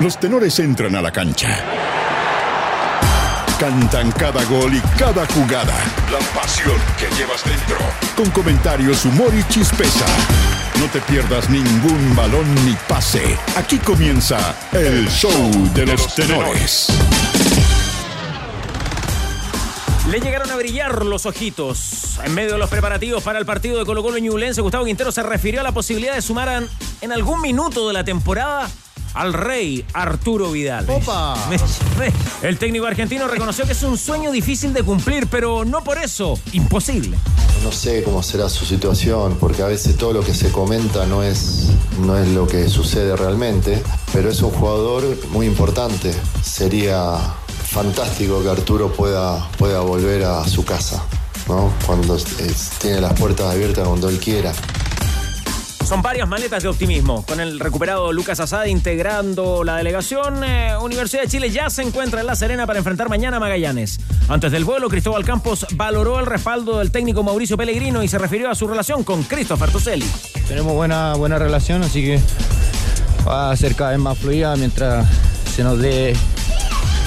Los tenores entran a la cancha. Cantan cada gol y cada jugada. La pasión que llevas dentro. Con comentarios, humor y chispeza. No te pierdas ningún balón ni pase. Aquí comienza el show de los tenores. Le llegaron a brillar los ojitos. En medio de los preparativos para el partido de Colo Colo Ñublense, Gustavo Quintero se refirió a la posibilidad de sumar en, en algún minuto de la temporada al rey Arturo Vidal. ¡Opa! El técnico argentino reconoció que es un sueño difícil de cumplir, pero no por eso imposible. No sé cómo será su situación, porque a veces todo lo que se comenta no es, no es lo que sucede realmente, pero es un jugador muy importante. Sería fantástico que Arturo pueda, pueda volver a su casa, ¿no? Cuando es- tiene las puertas abiertas cuando él quiera. Son varias maletas de optimismo. Con el recuperado Lucas Asada integrando la delegación, eh, Universidad de Chile ya se encuentra en La Serena para enfrentar mañana a Magallanes. Antes del vuelo, Cristóbal Campos valoró el respaldo del técnico Mauricio Pellegrino y se refirió a su relación con Christopher Toselli. Tenemos buena, buena relación, así que va a ser cada vez más fluida mientras se nos dé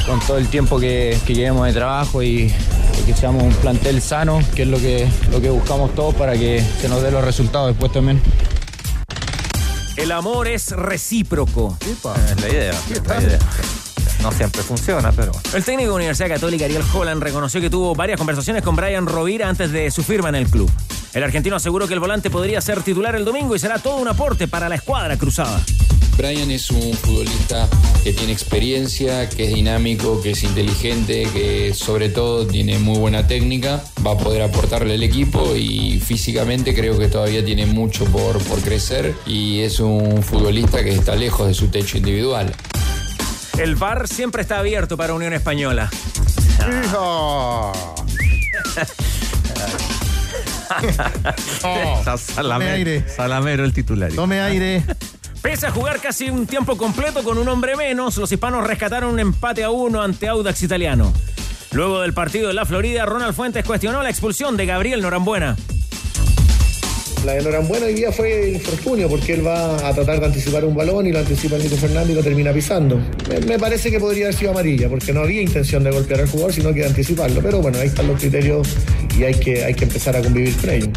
con todo el tiempo que, que llevemos de trabajo y, que seamos un plantel sano, que es lo que, lo que buscamos todos para que se nos dé los resultados después también. El amor es recíproco. Es la idea, es la idea. No siempre funciona, pero El técnico de Universidad Católica Ariel Holland reconoció que tuvo varias conversaciones con Brian Rovira antes de su firma en el club. El argentino aseguró que el volante podría ser titular el domingo y será todo un aporte para la escuadra cruzada. Brian es un futbolista que tiene experiencia, que es dinámico, que es inteligente, que sobre todo tiene muy buena técnica, va a poder aportarle al equipo y físicamente creo que todavía tiene mucho por, por crecer y es un futbolista que está lejos de su techo individual. El bar siempre está abierto para Unión Española. ¡Hijo! Está Salamero, aire. Salamero el titular. Tome aire. Pese a jugar casi un tiempo completo con un hombre menos, los hispanos rescataron un empate a uno ante Audax Italiano. Luego del partido de la Florida, Ronald Fuentes cuestionó la expulsión de Gabriel Norambuena. La de Norambuena hoy día fue infortunio porque él va a tratar de anticipar un balón y lo anticipa el Nico Fernández y lo termina pisando. Me, parece que podría haber sido amarilla porque no había intención de golpear al jugador, sino que de anticiparlo. Pero bueno, ahí están los criterios y hay que, hay que empezar a convivir con ellos.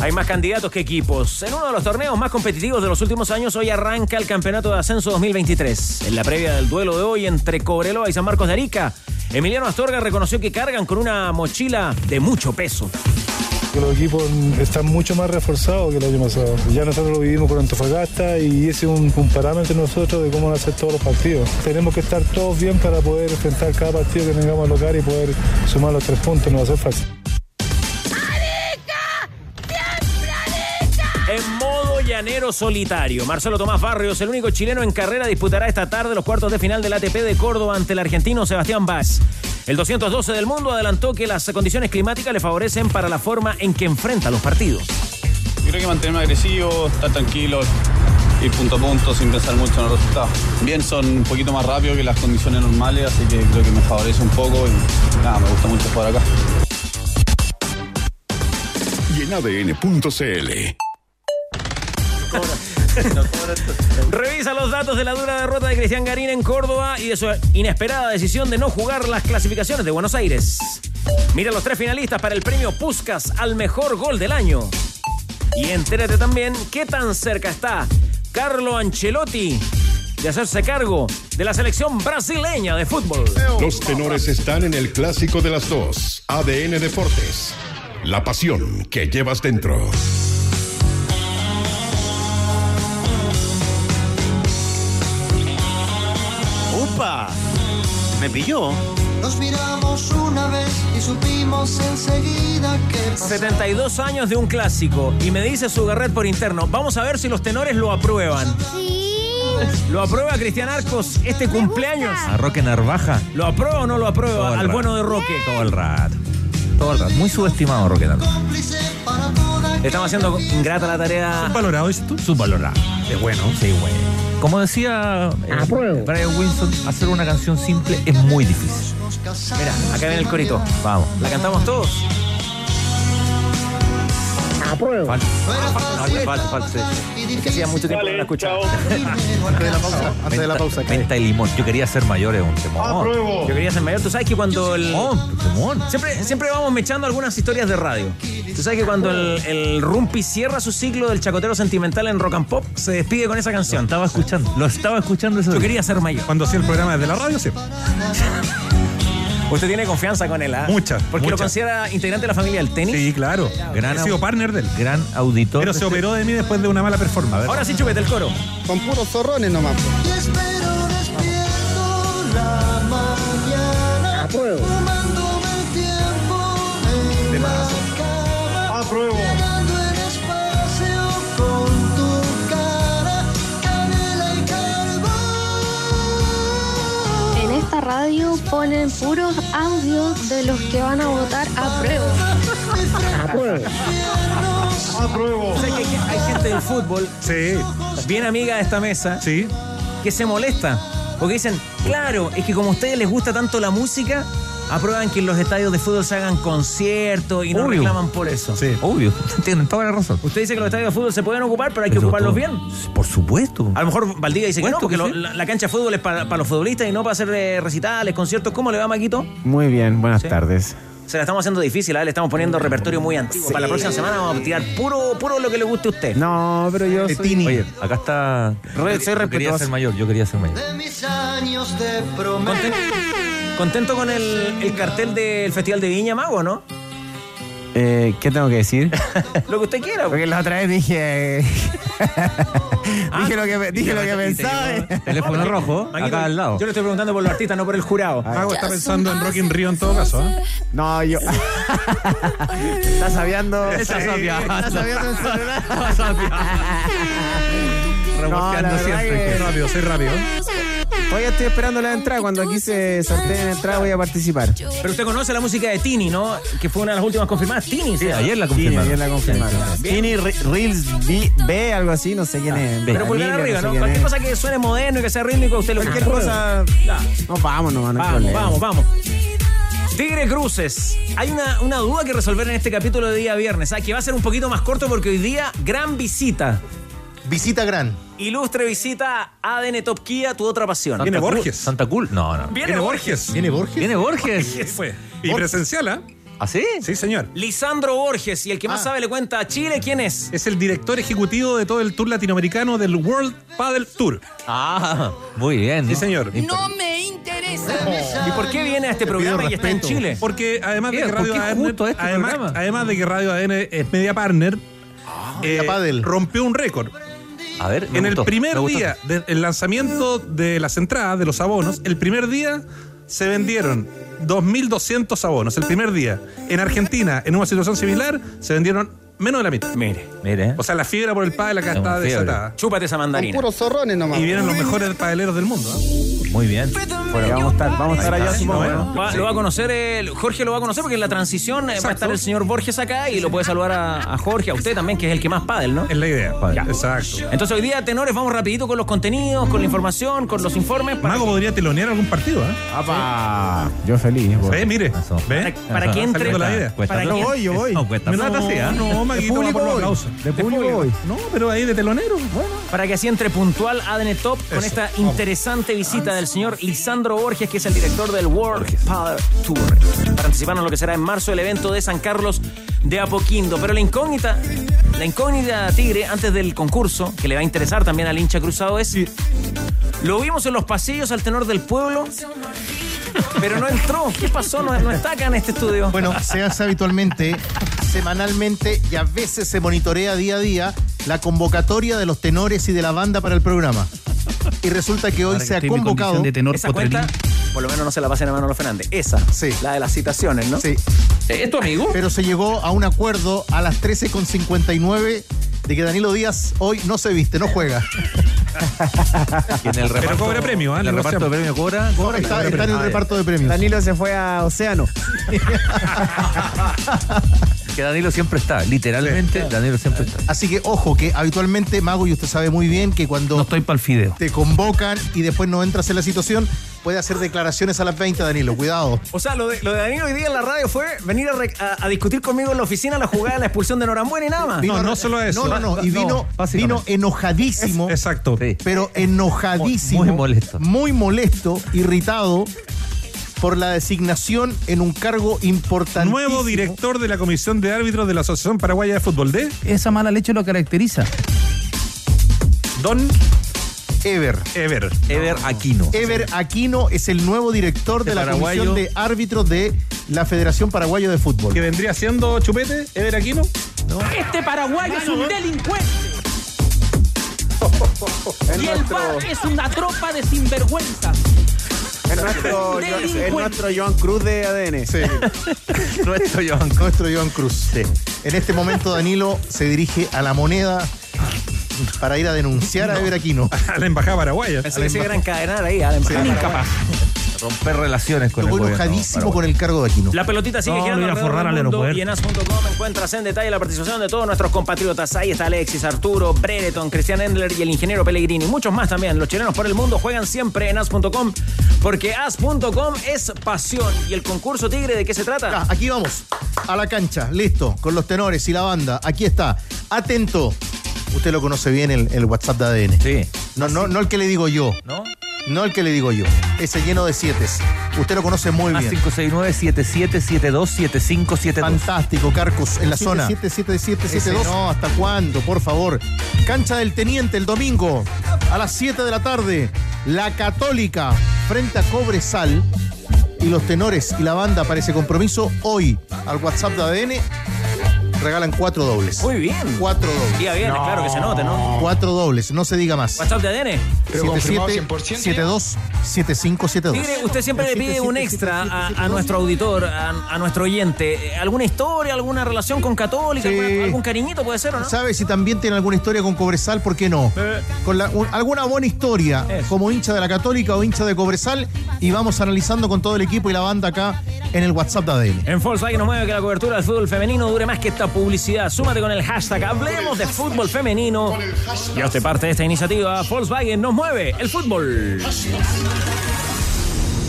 Hay más candidatos que equipos. En uno de los torneos más competitivos de los últimos años, hoy arranca el Campeonato de Ascenso 2023. En la previa del duelo de hoy entre Cobreloa y San Marcos de Arica, Emiliano Astorga reconoció que cargan con una mochila de mucho peso. los equipos están mucho más reforzados que el año pasado. Ya nosotros lo vivimos con Antofagasta y ese es un, parámetro nosotros de cómo van a ser todos los partidos. Tenemos que estar todos bien para poder enfrentar cada partido que tengamos al local y poder sumar los tres puntos, no va a ser fácil. Llanero solitario, Marcelo Tomás Barrios, el único chileno en carrera, disputará esta tarde los cuartos de final del ATP de Córdoba ante el argentino Sebastián Vaz. El 212 del mundo adelantó que las condiciones climáticas le favorecen para la forma en que enfrenta los partidos. Yo creo que mantenerme agresivo, estar tranquilo, ir punto a punto sin pensar mucho en los resultados. Bien, son un poquito más rápidos que las condiciones normales, así que creo que me favorece un poco y nada, me gusta mucho jugar acá. Y en ADN.cl. Revisa los datos de la dura derrota de Cristian Garín en Córdoba y de su inesperada decisión de no jugar las clasificaciones de Buenos Aires. Mira los tres finalistas para el premio Puskas al mejor gol del año. Y entérate también qué tan cerca está Carlo Ancelotti de hacerse cargo de la selección brasileña de fútbol. Los tenores están en el clásico de las dos. ADN Deportes. La pasión que llevas dentro. Me pilló. Nos miramos una vez y supimos enseguida que 72 años de un clásico y me dice su garret por interno. Vamos a ver si los tenores lo aprueban. ¿Lo aprueba Cristian Arcos este cumpleaños? A Roque Narvaja. ¿Lo aprueba o no lo aprueba al rato. bueno de Roque? Todo el rato. Todo el rato. Muy subestimado Roque Narvaja. Estamos haciendo ingrata la tarea. ¿Subvalorado dices tú? Subvalorado. Es bueno, sí, bueno. Como decía eh, Brian Wilson, hacer una canción simple es muy difícil. Mira, acá viene el corito. Vamos. ¿La cantamos todos? Apruebo. Falta, falta, sí. Es que hacía mucho tiempo que no la escuchaba. Antes de la pausa. Antes de la pausa. ¿qué? Menta y limón. Yo quería ser mayor, es un temor. Yo quería ser mayor. Tú sabes que cuando el. Temón. Siempre, siempre vamos mechando algunas historias de radio. Tú sabes que cuando el, el Rumpi cierra su ciclo del chacotero sentimental en rock and pop, se despide con esa Lo canción. estaba escuchando. Lo estaba escuchando eso. Yo quería ser mayor. Cuando hacía el programa desde la radio, sí. Usted tiene confianza con él, ¿ah? Mucha, Porque lo considera integrante de la familia del tenis. Sí, claro. Gran He sido partner de él. Gran auditor. Pero se este- operó de mí después de una mala performance. Ahora sí, chupete el coro. Con puros zorrones nomás. Y espero despierto la mañana. Apruebo. Esta radio ponen puros audios de los que van a votar a prueba. Apruebo. Apruebo. O sea, que hay, hay gente del fútbol, Sí, bien amiga de esta mesa, sí. que se molesta. Porque dicen, claro, es que como a ustedes les gusta tanto la música, aprueban que en los estadios de fútbol se hagan conciertos y no Obvio. reclaman por eso. Sí. Obvio. Tienen toda la razón. Usted dice que los estadios de fútbol se pueden ocupar, pero hay que Pero ocuparlos todo- bien. Por supuesto. A lo mejor Valdivia dice que no, porque que lo- sí. la, la cancha de fútbol es para, para los futbolistas y no para hacer eh, recitales, conciertos. ¿Cómo le va, Maquito? Muy bien, buenas Sí. tardes. Se la estamos haciendo difícil, ¿ah? le estamos poniendo repertorio muy antiguo. Para la próxima semana vamos a tirar puro, puro lo que le guste a usted. No, pero yo soy... Oye, acá está. Re- soy yo quería ser mayor, yo quería ser mayor. De mis años de promesa. Conten- contento con el, el cartel del Festival de Viña Mago, ¿no? Eh, ¿Qué tengo que decir? Lo que usted quiera. Porque la otra vez dije... Ah, dije lo que, dije lo que pensaba. Teléfono rojo, acá al lado. Yo le estoy preguntando por los artistas, no por el jurado. Mago está pensando en Rock in Rio en todo caso. ¿eh? No, yo... Estás sabiando... Está sabiando. Estás sabiando el celular. La verdad siempre. que- Soy rápido, soy rápido. Todavía estoy esperando la entrada. Cuando aquí se sorteen la entrada voy a participar. Pero usted conoce la música de Tini, ¿no? Que fue una de las últimas confirmadas. Tini, Sí, ayer la Tini, confirmaron. ayer la confirmaron. Tini Re- Reels B, B, algo así, no sé quién es. Pero pulgar arriba, ¿no? Cualquier cosa que suene moderno y que sea rítmico, usted lo Cualquier cosa... No, vamos nomás, no Vamos, vamos, vamos. Tigre Cruces. Hay una, una duda que resolver en este capítulo de día viernes. ¿ah? Que va a ser un poquito más corto porque hoy día, gran visita. Visita gran. Ilustre visita ADN Top Kia, tu otra pasión. Viene Santa Borges. Santa Cool. No, no. Viene Viene Borges. ¿Viene Borges? ¿Viene Borges? Fue. Y presencial, ¿ah? ¿Ah, sí? Sí, señor. Lisandro Borges. Y el que más Ah. sabe le cuenta a Chile quién es. Es el director ejecutivo de todo el tour latinoamericano del World Paddle Tour. Ah, muy bien. Sí, señor. No me interesa. ¿Y por qué viene a este programa y está en. Chile? Porque además de que ¿Por Radio qué ADN, justo este además, además de que Radio ADN es media partner, Media eh, rompió un récord. A ver, en gustó, el primer día del lanzamiento de las entradas, de los abonos, el primer día se vendieron 2.200 abonos. El primer día. En Argentina, en una situación similar, se vendieron menos de la mitad. Mire, Mire, ¿eh? O sea, la fiebre por el pádel acá Es está fiebre. desatada. chúpate esa Con mandarina. puros zorrones nomás. Y vienen los mejores padeleros del mundo. ¿eh? muy bien. Ahí vamos a estar, vamos a estar allá, supongo. ¿no? Va- Lo va a conocer, el- Jorge lo va a conocer porque en la transición eh, va a estar el señor Borges acá y lo puede saludar a, a Jorge, a usted también, que es el que más pádel, ¿no? Es la idea. Ya. Exacto. Entonces hoy día, tenores, vamos rapidito con los contenidos, con la información, con los informes. Para, Mago podría telonear algún partido, ¿eh? ¡Apa! Yo feliz. Ve, mire. Para, para que entre... Para que- Yo voy, yo voy. No, cuesta sí, ¿ah? no, Maguito, va público por los voy. aplausos. De público voy. No, pero ahí de telonero. Bueno. Para que así entre puntual ADN Top con esta vamos. interesante visita del señor Lisandro Borges, que es el director del World Power Tour. Para anticiparnos lo que será en marzo el evento de San Carlos de Apoquindo. Pero la incógnita, la incógnita Tigre, antes del concurso, que le va a interesar también al hincha cruzado, es. Lo vimos en los pasillos al tenor del pueblo, pero no entró. ¿Qué pasó? No, no está acá en este estudio. Bueno, se hace habitualmente, semanalmente y a veces se monitorea día a día la convocatoria de los tenores y de la banda para el programa. Y resulta que hoy Ahora que se ha convocado. de tenor Esa cuenta, por lo menos no se la pasen a Manolo Fernández. Esa, Sí. la de las citaciones, ¿no? Sí, ¿Es tu amigo? pero se llegó a un acuerdo a las 13.59 de que Danilo Díaz hoy no se viste, no juega. Y en el reparto, cobra premio. En el reparto de premio cobra. cobra Está, está en el reparto de premios. Danilo se fue a Océano. Que Danilo siempre está, literalmente, Danilo siempre está. Así que ojo, que habitualmente, Mago, y usted sabe muy bien que cuando No estoy para el fideo. te convocan y después no entras en la situación, puede hacer declaraciones a las 20, Danilo. Cuidado. O sea, lo de, lo de Danilo hoy día en la radio fue venir a, re- a- a discutir conmigo en la oficina la jugada de la expulsión de Norambuena y nada más. Vino- No, no solo eso. No, no, no. Y No, vino, vino enojadísimo. Exacto. Sí. pero enojadísimo. Muy- muy molesto. Muy molesto, irritado por la designación en un cargo importante. Nuevo director de la Comisión de Árbitros de la Asociación Paraguaya de Fútbol de Esa mala leche lo caracteriza. Don Ever. Ever. Ever Aquino. Ever Aquino es el nuevo director de De la paraguayo. Comisión de Árbitros de la Federación Paraguaya de Fútbol. ¿Que vendría siendo Chupete? ¿Ever Aquino? Este paraguayo es un delincuente. Y el bar es una tropa de sinvergüenzas. Es nuestro, es nuestro Joan Cruz de ADN. Sí. Nuestro Joan. Nuestro Joan Cruz. En este momento Danilo se dirige a la moneda para ir a denunciar a Ever Aquino. A la embajada paraguaya. Pensé que se iban a encadenar ahí a la embajada Sí. Romper relaciones con Estuvo el gobierno enojadísimo paraguayo. con el cargo de Aquino. La pelotita sigue No, girando a forrar al aeropuerto. y en as.com encuentras en detalle la participación de todos nuestros compatriotas. Ahí está Alexis, Arturo, Brereton, Cristian Endler y el ingeniero Pellegrini. Muchos más también. Los chilenos por el mundo juegan siempre en as.com porque as.com es pasión. ¿Y el concurso Tigre de qué se trata? Aquí vamos, a la cancha, listo, con los tenores y la banda. Aquí está, atento. Usted lo conoce bien, el, el WhatsApp de ADN. Sí. No, no, no el que le digo yo, ¿No? No el que le digo yo. Ese lleno de siete. Usted lo conoce muy Más bien. 569-7772-7572. Fantástico, Carcos, en la zona. 7, 7, 7, 7, Ese 2. no, ¿hasta cuándo? Por favor. Cancha del Teniente el domingo a las 7 de la tarde. La Católica frente a Cobresal. Y los tenores y la banda para ese compromiso hoy al WhatsApp de ADN regalan cuatro dobles. Muy bien. Cuatro dobles. Día viernes, claro que se note, ¿no? Cuatro dobles, no se diga más. WhatsApp de ADN. 72 7572. Tigre, usted siempre le pide un extra a, a nuestro auditor, a, a nuestro oyente. ¿Alguna historia, alguna relación con Católica? Sí. alguna- ¿Algún cariñito puede ser o no? ¿Sabe si también tiene alguna historia con Cobresal? ¿Por qué no? Eh. Con la- un- alguna buena historia, Eso. como hincha de la Católica o hincha de Cobresal, y vamos analizando con todo el equipo y la banda acá en el WhatsApp de ADN. En Volkswagen nos mueve que la cobertura del fútbol femenino dure más que esta publicidad. Súmate con el hashtag Hablemos de Fútbol Femenino. Y hazte parte de esta iniciativa. Volkswagen nos mueve el fútbol.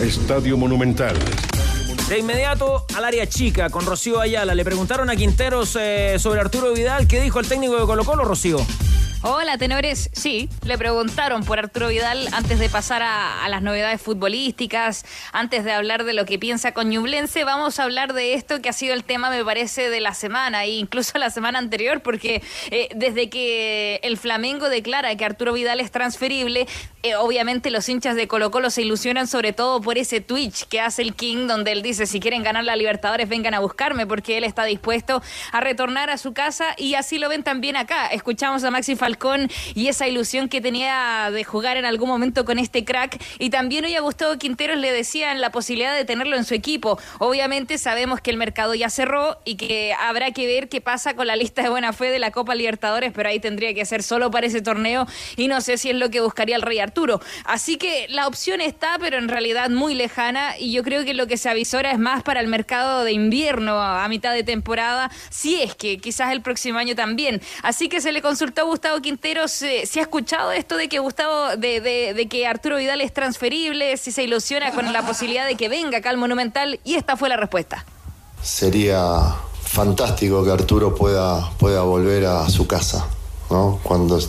Estadio Monumental. De inmediato al área chica con Rocío Ayala. Le preguntaron a Quinteros eh, sobre Arturo Vidal. ¿Qué dijo el técnico de Colo Colo, Rocío? Hola, tenores. Sí, le preguntaron por Arturo Vidal antes de pasar a, las novedades futbolísticas, antes de hablar de lo que piensa con Ñublense. Vamos a hablar de esto que ha sido el tema, me parece, de la semana e incluso la semana anterior, porque eh, desde que el Flamengo declara que Arturo Vidal es transferible, eh, obviamente los hinchas de Colo Colo se ilusionan sobre todo por ese Twitch que hace el King, donde él dice, si quieren ganar la Libertadores, vengan a buscarme, porque él está dispuesto a retornar a su casa y así lo ven también acá. Escuchamos a Maxi Falcón y esa ilusión que tenía de jugar en algún momento con este crack. Y también hoy a Gustavo Quinteros le decían la posibilidad de tenerlo en su equipo. Obviamente sabemos que el mercado ya cerró y que habrá que ver qué pasa con la lista de buena fe de la Copa Libertadores, pero ahí tendría que ser solo para ese torneo y no sé si es lo que buscaría el Rey Arturo. Así que la opción está, pero en realidad muy lejana y yo creo que lo que se avisora es más para el mercado de invierno a mitad de temporada, si es que quizás el próximo año también. Así que se le consultó a Gustavo Quinteros eh, si ha escuchado esto de que Gustavo, de, que Arturo Vidal es transferible, si se ilusiona con la posibilidad de que venga acá al Monumental y esta fue la respuesta. Sería fantástico que Arturo pueda, pueda volver a su casa. ¿no? Cuando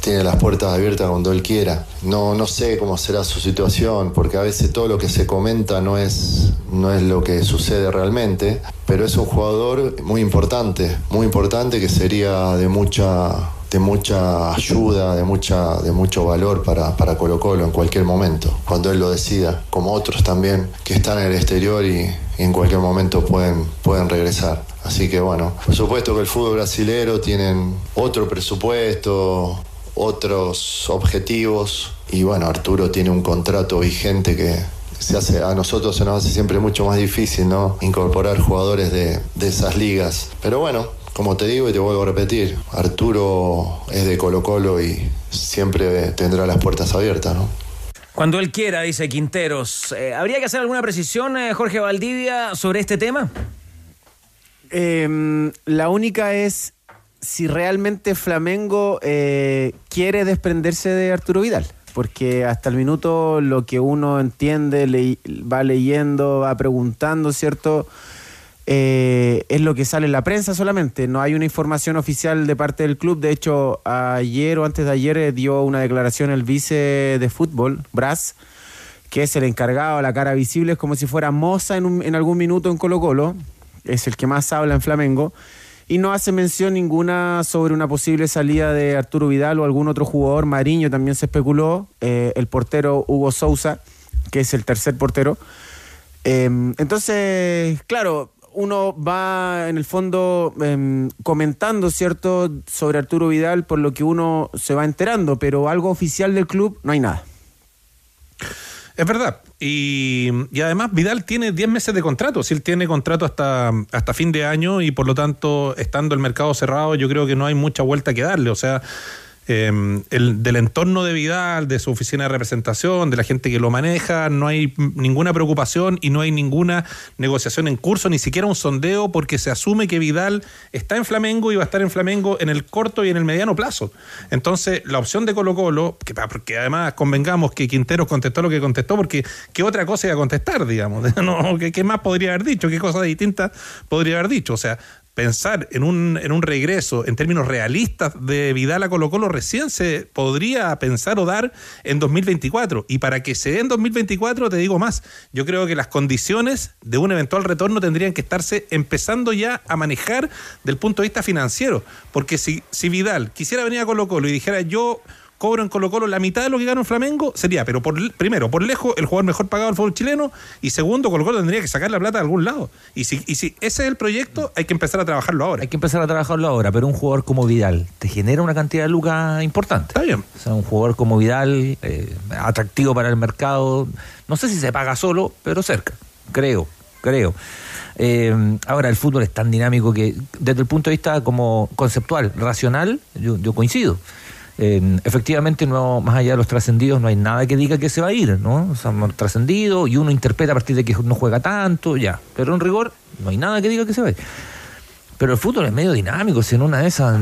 tiene las puertas abiertas cuando él quiera. No, no sé cómo será su situación, porque a veces todo lo que se comenta no es, no es lo que sucede realmente, pero es un jugador muy importante, muy importante que sería de mucha de mucha ayuda, de, mucha, de mucho valor para, para Colo Colo en cualquier momento, cuando él lo decida, como otros también que están en el exterior y, y en cualquier momento pueden, pueden regresar. Así que bueno, por supuesto que el fútbol brasilero tienen otro presupuesto, otros objetivos y bueno, Arturo tiene un contrato vigente que se hace, a nosotros se nos hace siempre mucho más difícil ¿no? incorporar jugadores de, de esas ligas. Pero bueno, como te digo y te vuelvo a repetir, Arturo es de Colo Colo y siempre tendrá las puertas abiertas, ¿no? Cuando él quiera, dice Quinteros. Eh, ¿Habría que hacer alguna precisión, eh, Jorge Valdivia, sobre este tema? Eh, la única es si realmente Flamengo eh, quiere desprenderse de Arturo Vidal. Porque hasta el minuto lo que uno entiende, le- va leyendo, va preguntando, ¿cierto? Eh, es lo que sale en la prensa solamente. No hay una información oficial de parte del club. De hecho, ayer o antes de ayer eh, dio una declaración el vice de fútbol, Brás, que es el encargado, la cara visible, es como si fuera Moza en, un- en algún minuto en Colo Colo, es el que más habla en Flamengo, y no hace mención ninguna sobre una posible salida de Arturo Vidal o algún otro jugador, Mariño también se especuló, eh, el portero Hugo Sousa, que es el tercer portero. Eh, entonces, claro, uno va en el fondo em, comentando, ¿cierto?, sobre Arturo Vidal por lo que uno se va enterando, pero algo oficial del club no hay nada. Es verdad. Y, y además Vidal tiene 10 meses de contrato. Si él tiene contrato hasta, hasta fin de año y por lo tanto, estando el mercado cerrado, yo creo que no hay mucha vuelta que darle. O sea, el, del entorno de Vidal, de su oficina de representación, de la gente que lo maneja, no hay ninguna preocupación y no hay ninguna negociación en curso, ni siquiera un sondeo, porque se asume que Vidal está en Flamengo y va a estar en Flamengo en el corto y en el mediano plazo. Entonces, la opción de Colo Colo, que, además convengamos que Quinteros contestó lo que contestó, porque qué otra cosa iba a contestar, digamos, no, ¿qué, qué más podría haber dicho? ¿Qué cosa distinta podría haber dicho? O sea, pensar en un, en un regreso en términos realistas de Vidal a Colo Colo recién se podría pensar o dar en 2024. Y para que se dé en 2024, te digo más, yo creo que las condiciones de un eventual retorno tendrían que estarse empezando ya a manejar del punto de vista financiero. Porque si, si Vidal quisiera venir a Colo Colo y dijera yo cobro en Colo Colo la mitad de lo que gana en Flamengo, sería, pero por primero, por lejos, el jugador mejor pagado del fútbol chileno, y segundo, Colo Colo tendría que sacar la plata de algún lado. Y si, y si ese es el proyecto, hay que empezar a trabajarlo ahora. Hay que empezar a trabajarlo ahora, pero un jugador como Vidal te genera una cantidad de lucas importante. Está bien. O sea, un jugador como Vidal, eh, atractivo para el mercado, no sé si se paga solo, pero cerca, creo, creo. Eh, ahora, el fútbol es tan dinámico que desde el punto de vista como conceptual, racional, yo, yo coincido. Efectivamente, no, más allá de los trascendidos, no hay nada que diga que se va a ir, ¿no? O sea, trascendido y uno interpreta a partir de que no juega tanto, ya. Pero en rigor, no hay nada que diga que se va a ir. Pero el fútbol es medio dinámico, si en una de esas,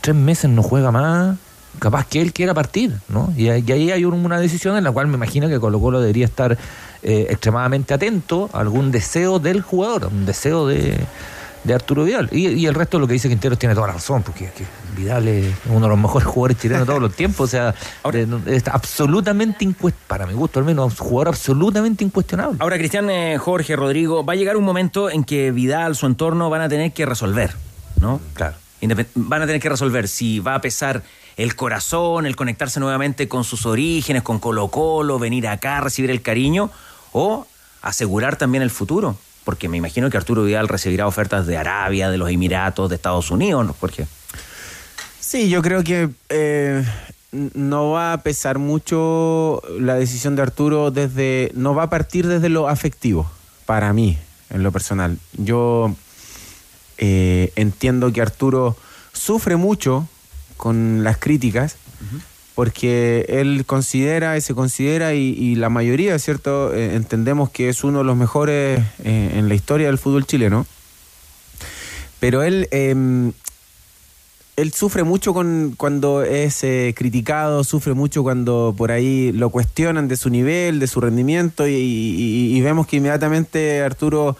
tres meses no juega más, capaz que él quiera partir, ¿no? Y, ahí hay un- una decisión en la cual me imagino que Colo Colo debería estar eh, extremadamente atento a algún deseo del jugador, un deseo de, de Arturo Vidal. Y, y el resto de lo que dice Quinteros tiene toda la razón, porque que Vidal es uno de los mejores jugadores chilenos de todos los tiempos, o sea, no- es absolutamente incuestionable, para mi gusto al menos, un jugador absolutamente incuestionable. Ahora, Cristian, eh, Jorge, Rodrigo, va a llegar un momento en que Vidal, su entorno, van a tener que resolver, ¿no? Claro. Independ- van a tener que resolver si va a pesar el corazón, el conectarse nuevamente con sus orígenes, con Colo Colo, venir acá, recibir el cariño, o asegurar también el futuro. Porque me imagino que Arturo Vidal recibirá ofertas de Arabia, de los Emiratos, de Estados Unidos, ¿no, Jorge? Sí, yo creo que eh, no va a pesar mucho la decisión de Arturo desde, no va a partir desde lo afectivo, para mí, en lo personal. Yo eh, entiendo que Arturo sufre mucho con las críticas, porque él considera y se considera, y, y la mayoría, ¿cierto? Eh, entendemos que es uno de los mejores eh, en la historia del fútbol chileno. Pero él, em, él sufre mucho con, cuando es eh, criticado, sufre mucho cuando por ahí lo cuestionan de su nivel, de su rendimiento, y vemos que inmediatamente Arturo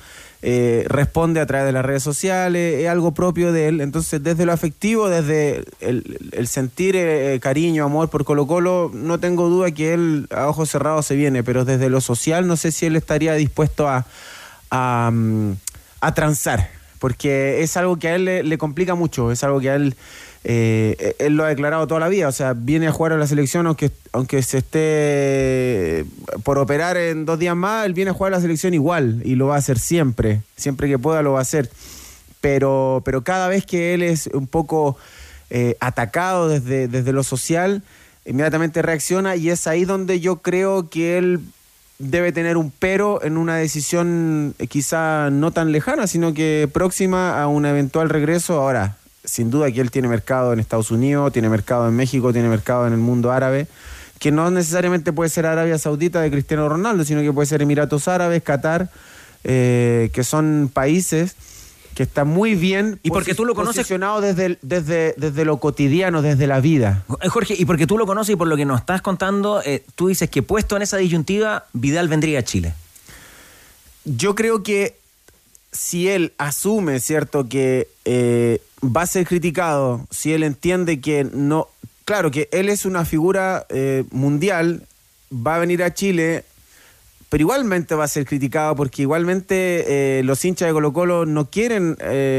eh, responde a través de las redes sociales, es algo propio de él. Entonces, desde lo afectivo, desde el, sentir eh, cariño, amor por Colo Colo, no tengo duda que él a ojos cerrados se viene, pero desde lo social no sé si él estaría dispuesto a, a, mm, transar, porque es algo que a él le, le complica mucho, es algo que a él, eh, él lo ha declarado toda la vida, o sea, viene a jugar a la selección aunque, aunque se esté por operar en dos días más, él viene a jugar a la selección igual y lo va a hacer siempre, siempre que pueda lo va a hacer, pero, pero cada vez que él es un poco eh, atacado desde, desde lo social, inmediatamente reacciona y es ahí donde yo creo que él debe tener un pero en una decisión eh, quizá no tan lejana, sino que próxima a un eventual regreso. Ahora, sin duda que él tiene mercado en Estados Unidos, tiene mercado en México, tiene mercado en el mundo árabe, que no necesariamente puede ser Arabia Saudita de Cristiano Ronaldo, sino que puede ser Emiratos Árabes, Qatar, eh, que son países que está muy bien Y porque tú lo conoces- posicionado desde, el- desde, desde lo cotidiano, desde la vida. Eh, Jorge, y porque tú lo conoces y por lo que nos estás contando, eh, tú dices que puesto en esa disyuntiva, Vidal vendría a Chile. Yo creo que si él asume, ¿cierto?, que eh, va a ser criticado, si él entiende que no... Claro, que él es una figura eh, mundial, va a venir a Chile, pero igualmente va a ser criticado porque igualmente eh, los hinchas de Colo Colo no quieren,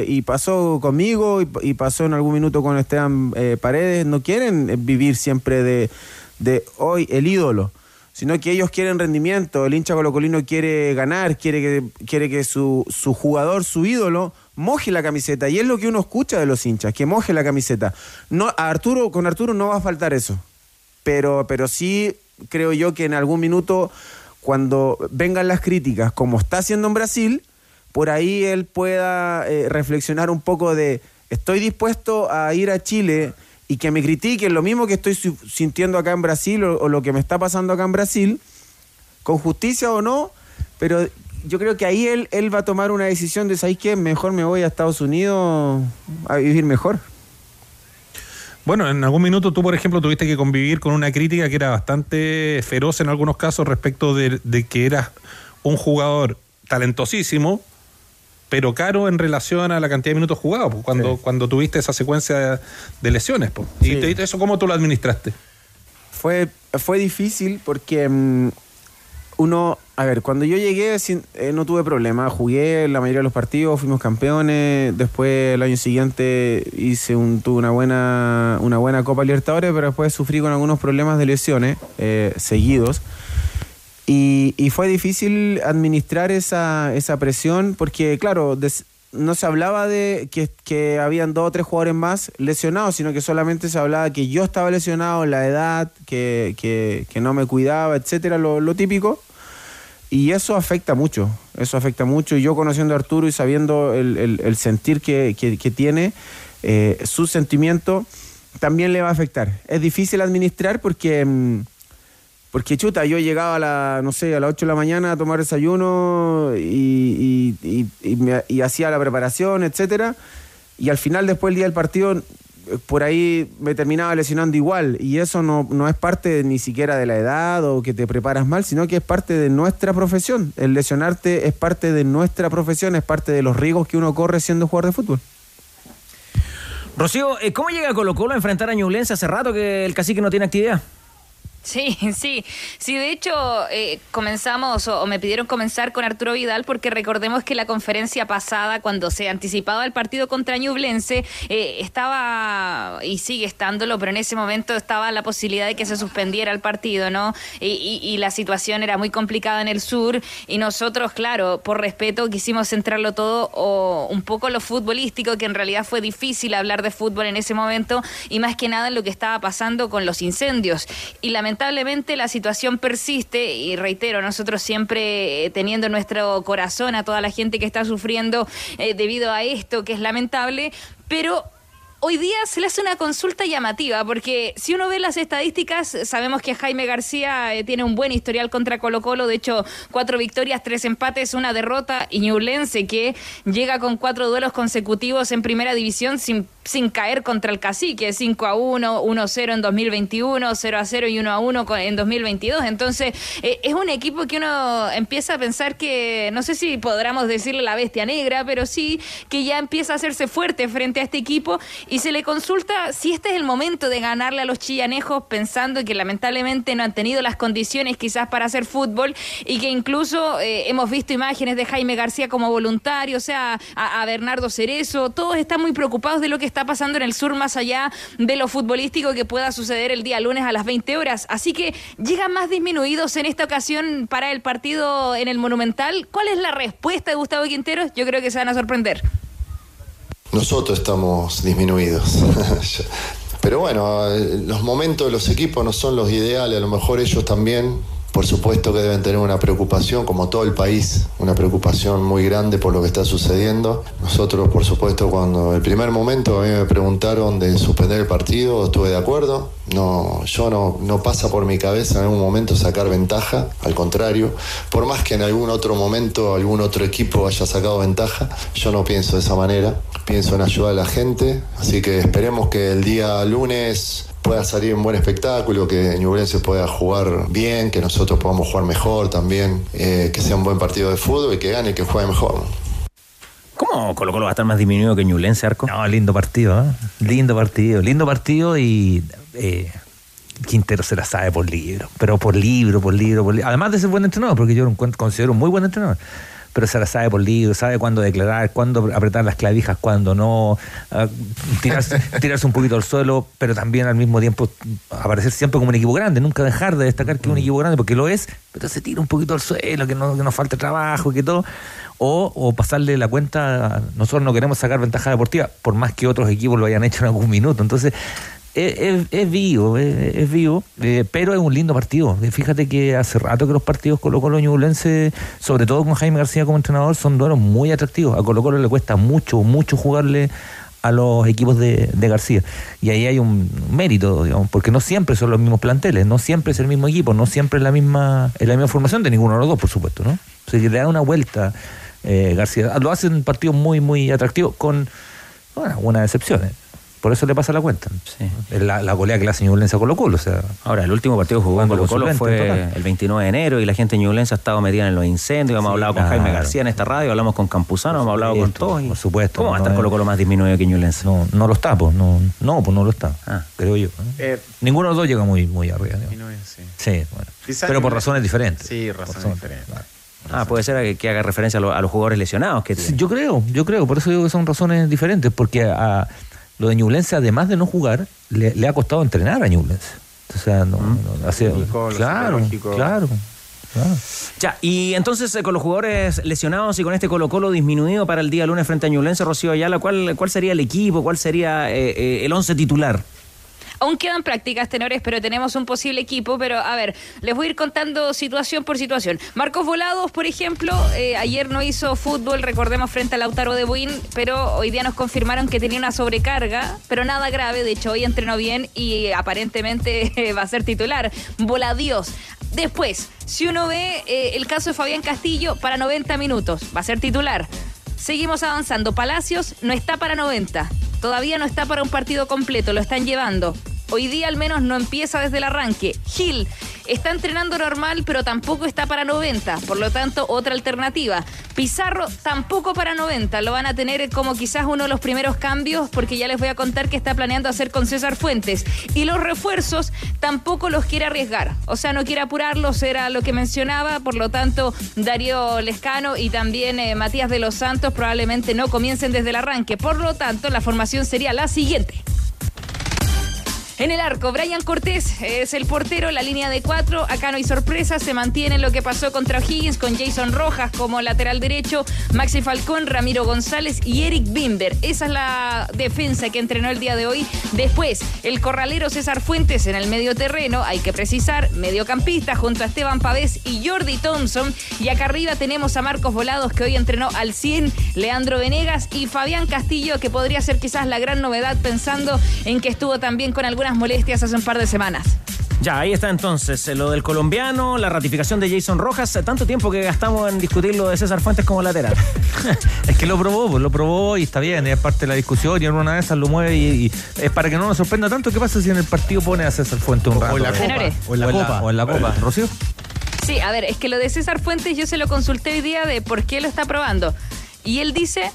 y pasó conmigo y, pasó en algún minuto con Esteban Paredes, no quieren vivir siempre de hoy el ídolo, sino que ellos quieren rendimiento, el hincha colocolino quiere ganar, quiere que, quiere que su, su jugador, su ídolo, moje la camiseta, y es lo que uno escucha de los hinchas, que moje la camiseta. No, a Arturo, con Arturo no va a faltar eso. Pero, pero sí creo yo que en algún minuto, cuando vengan las críticas, como está haciendo en Brasil, por ahí él pueda eh, reflexionar un poco de, estoy dispuesto a ir a Chile y que me critiquen lo mismo que estoy sintiendo acá en Brasil o, lo que me está pasando acá en Brasil, con justicia o no, pero yo creo que ahí él, él va a tomar una decisión de, ¿sabes qué? Mejor me voy a Estados Unidos a vivir mejor. Bueno, en algún minuto tú, por ejemplo, tuviste que convivir con una crítica que era bastante feroz en algunos casos respecto de, de que eras un jugador talentosísimo, pero caro en relación a la cantidad de minutos jugados, pues, cuando, cuando tuviste esa secuencia de lesiones. pues. ¿Y te- eso cómo tú lo administraste? Fue, fue difícil porque mm, uno, a ver, cuando yo llegué sin- eh, no tuve problema, jugué la mayoría de los partidos, fuimos campeones, después el año siguiente hice un, tuve una buena, una buena Copa Libertadores, pero después sufrí con algunos problemas de lesiones eh, seguidos. Y, fue difícil administrar esa, esa presión porque, claro, no se hablaba de que, que habían dos o tres jugadores más lesionados, sino que solamente se hablaba que yo estaba lesionado, la edad, que, que- no me cuidaba, etcétera, lo, típico. Y eso afecta mucho, eso afecta mucho. Y yo conociendo a Arturo y sabiendo el, el- sentir que, que- que tiene, eh, su sentimiento también le va a afectar. Es difícil administrar porque... mm, porque chuta, yo llegaba a la, no sé, a las 8 de la mañana a tomar desayuno y, hacía la preparación, etcétera. Y al final, después del día del partido, eh, por ahí me terminaba lesionando igual. Y eso no, no es parte ni siquiera de la edad o que te preparas mal, sino que es parte de nuestra profesión. El lesionarte es parte de nuestra profesión, es parte de los riesgos que uno corre siendo jugador de fútbol. Rocío, eh, ¿cómo llega Colo Colo a enfrentar a Ñublense hace rato que el cacique no tiene actividad? Sí, sí. Sí, de hecho, eh, comenzamos o, me pidieron comenzar con Arturo Vidal porque recordemos que la conferencia pasada, cuando se anticipaba el partido contra Ñublense, eh, estaba, y sigue estándolo, pero en ese momento estaba la posibilidad de que se suspendiera el partido, ¿no? Y, y- la situación era muy complicada en el sur y nosotros, claro, por respeto quisimos centrarlo todo o un poco lo futbolístico, que en realidad fue difícil hablar de fútbol en ese momento y más que nada en lo que estaba pasando con los incendios. Y lamentablemente la situación persiste y reitero, nosotros siempre eh, teniendo en nuestro corazón a toda la gente que está sufriendo eh, debido a esto que es lamentable, pero Hoy día se le hace una consulta llamativa, porque si uno ve las estadísticas, sabemos que Jaime García eh, tiene un buen historial contra Colo Colo, de hecho, cuatro victorias, tres empates, una derrota, y Ñublense que llega con cuatro duelos consecutivos en primera división sin, sin caer contra el cacique, 5 a 1, 1 a 0 en 2021, 0 a 0 y 1 a 1 con- en 2022. Entonces, eh, es un equipo que uno empieza a pensar que, no sé si podríamos decirle la bestia negra, pero sí que ya empieza a hacerse fuerte frente a este equipo se le consulta si este es el momento de ganarle a los chillanejos pensando que lamentablemente no han tenido las condiciones quizás para hacer fútbol y que incluso eh, hemos visto imágenes de Jaime García como voluntario, o sea, a, a Bernardo Cerezo, todos están muy preocupados de lo que está pasando en el sur más allá de lo futbolístico que pueda suceder el día lunes a las 20 horas. Así que llegan más disminuidos en esta ocasión para el partido en el Monumental. ¿Cuál es la respuesta de Gustavo Quinteros? Yo creo que se van a sorprender. Nosotros estamos disminuidos. Pero bueno, eh, los momentos de los equipos no son los ideales, a lo mejor ellos también Por supuesto que deben tener una preocupación, como todo el país, una preocupación muy grande por lo que está sucediendo. Nosotros, por supuesto, cuando el primer momento me preguntaron de suspender el partido, estuve de acuerdo. No, yo no, no pasa por mi cabeza en algún momento sacar ventaja, al contrario. Por más que en algún otro momento algún otro equipo haya sacado ventaja, yo no pienso de esa manera. Pienso en ayudar a la gente. Así que esperemos que el día lunes pueda salir un buen espectáculo, que Ñublense pueda jugar bien, que nosotros podamos jugar mejor también, eh, que sea un buen partido de fútbol y que gane y que juegue mejor. ¿Cómo Colo Colo va a estar más disminuido que Ñublense, Arco? No, lindo partido, ¿eh? lindo partido, lindo partido y eh, Quintero se la sabe por libro, pero por libro, por libro, por libro. Además de ser buen entrenador, porque yo lo encuentro- considero un muy buen entrenador. Pero se la sabe por libro, sabe cuándo declarar, cuándo apretar las clavijas, cuándo no, ah, tirarse, tirarse un poquito al suelo, pero también al mismo tiempo aparecer siempre como un equipo grande, nunca dejar de destacar que es un equipo grande, porque lo es, pero se tira un poquito al suelo, que no, que nos falte trabajo, que todo. O, o pasarle la cuenta, nosotros no queremos sacar ventaja deportiva, por más que otros equipos lo hayan hecho en algún minuto. Entonces, es, vivo, es, es vivo, eh, pero es un lindo partido. Eh, Fíjate que hace rato que los partidos Colo Colo Ñublense, sobre todo con Jaime García como entrenador, son duelos muy atractivos. A Colo Colo le cuesta mucho, mucho jugarle a los equipos de, García. Y ahí hay un mérito, digamos, porque no siempre son los mismos planteles, no siempre es el mismo equipo, no siempre es la misma, es la misma formación de ninguno de los dos, por supuesto, ¿no? O sea, que le da una vuelta eh, García. Lo hacen partidos muy, muy atractivos, con bueno, algunas excepciones. Por eso le pasa la cuenta. Es La, la goleada que le hace Ñublense a Colo Colo. O sea, Ahora, el último partido que jugó en Jugando Colo Colo fue el 29 de enero y la gente de Ñublense ha estado metida en los incendios. Hemos Sí, hablado con. Jaime García en esta radio, hablamos con Campuzano, hemos hablado con todos. y- por supuesto. ¿Cómo va a estar es- Colo Colo más disminuido que Ñublense? No, no lo está, pues. No, no, pues no lo está. Ah. Creo yo. ¿no? Eh, Ninguno de los dos llega muy, muy arriba. sí. Sí, bueno. Pero por razones diferentes. Sí, razones diferentes. Ah, puede ser que, que haga referencia a, lo- a los jugadores lesionados que. Sí, Yo creo, yo creo, por eso digo que son razones diferentes, porque a lo de Ñublense, además de no jugar, le, le ha costado entrenar a Ñublense. O sea, no, no, hace- claro, claro. Ya, y entonces eh, con los jugadores lesionados y con este Colo Colo disminuido para el día lunes frente a Ñublense, Rocío Ayala, ¿cuál, cuál sería el equipo? ¿Cuál sería eh, eh, el once titular? Aún quedan prácticas, tenores, pero tenemos un posible equipo. Pero a ver, les voy a ir contando situación por situación. Marcos Volados, por ejemplo, eh, ayer no hizo fútbol, recordemos, frente al Lautaro de Buin, pero hoy día nos confirmaron que tenía una sobrecarga, pero nada grave. De hecho, hoy entrenó bien y aparentemente eh, va a ser titular. Voladios. Después, si uno ve eh, el caso de Fabián Castillo, para 90 minutos, va a ser titular. Seguimos avanzando. Palacios no está para 90. Todavía no está para un partido completo. Lo están llevando. Hoy día al menos no empieza desde el arranque. Gil está entrenando normal, pero tampoco está para 90. Por lo tanto, otra alternativa. Pizarro tampoco para 90. Lo van a tener como quizás uno de los primeros cambios, porque ya les voy a contar que está planeando hacer con César Fuentes. Y los refuerzos tampoco los quiere arriesgar. O sea, no quiere apurarlos, era lo que mencionaba. Por lo tanto, Darío Lescano y también eh, Matías de los Santos probablemente no comiencen desde el arranque. Por lo tanto, la formación sería la siguiente. En el arco, Brian Cortés es el portero, la línea de cuatro. Acá no hay sorpresa, se mantiene lo que pasó contra Higgins con Jason Rojas como lateral derecho, Maxi Falcón, Ramiro González y Eric Bimber. Esa es la defensa que entrenó el día de hoy. Después, el corralero César Fuentes en el medio terreno, hay que precisar, mediocampista junto a Esteban Pavés y Jordi Thompson. Y acá arriba tenemos a Marcos Volados que hoy entrenó al 100, Leandro Venegas y Fabián Castillo que podría ser quizás la gran novedad pensando en que estuvo también con algunas molestias hace un par de semanas. Ya, ahí está entonces eh, lo del colombiano, la ratificación de Jason Rojas. eh, Tanto tiempo que gastamos en discutir lo de César Fuentes como lateral. Es que lo probó, pues, lo probó y está bien, es parte de la discusión y en una de esas lo mueve y, y es para que no nos sorprenda tanto. ¿Qué pasa si en el partido pone a César Fuente un rato? en la copa. O en la copa. o en la copa. ¿Rocío? Sí, a ver, es que lo de César Fuentes yo se lo consulté hoy día de por qué lo está probando. Y él dice,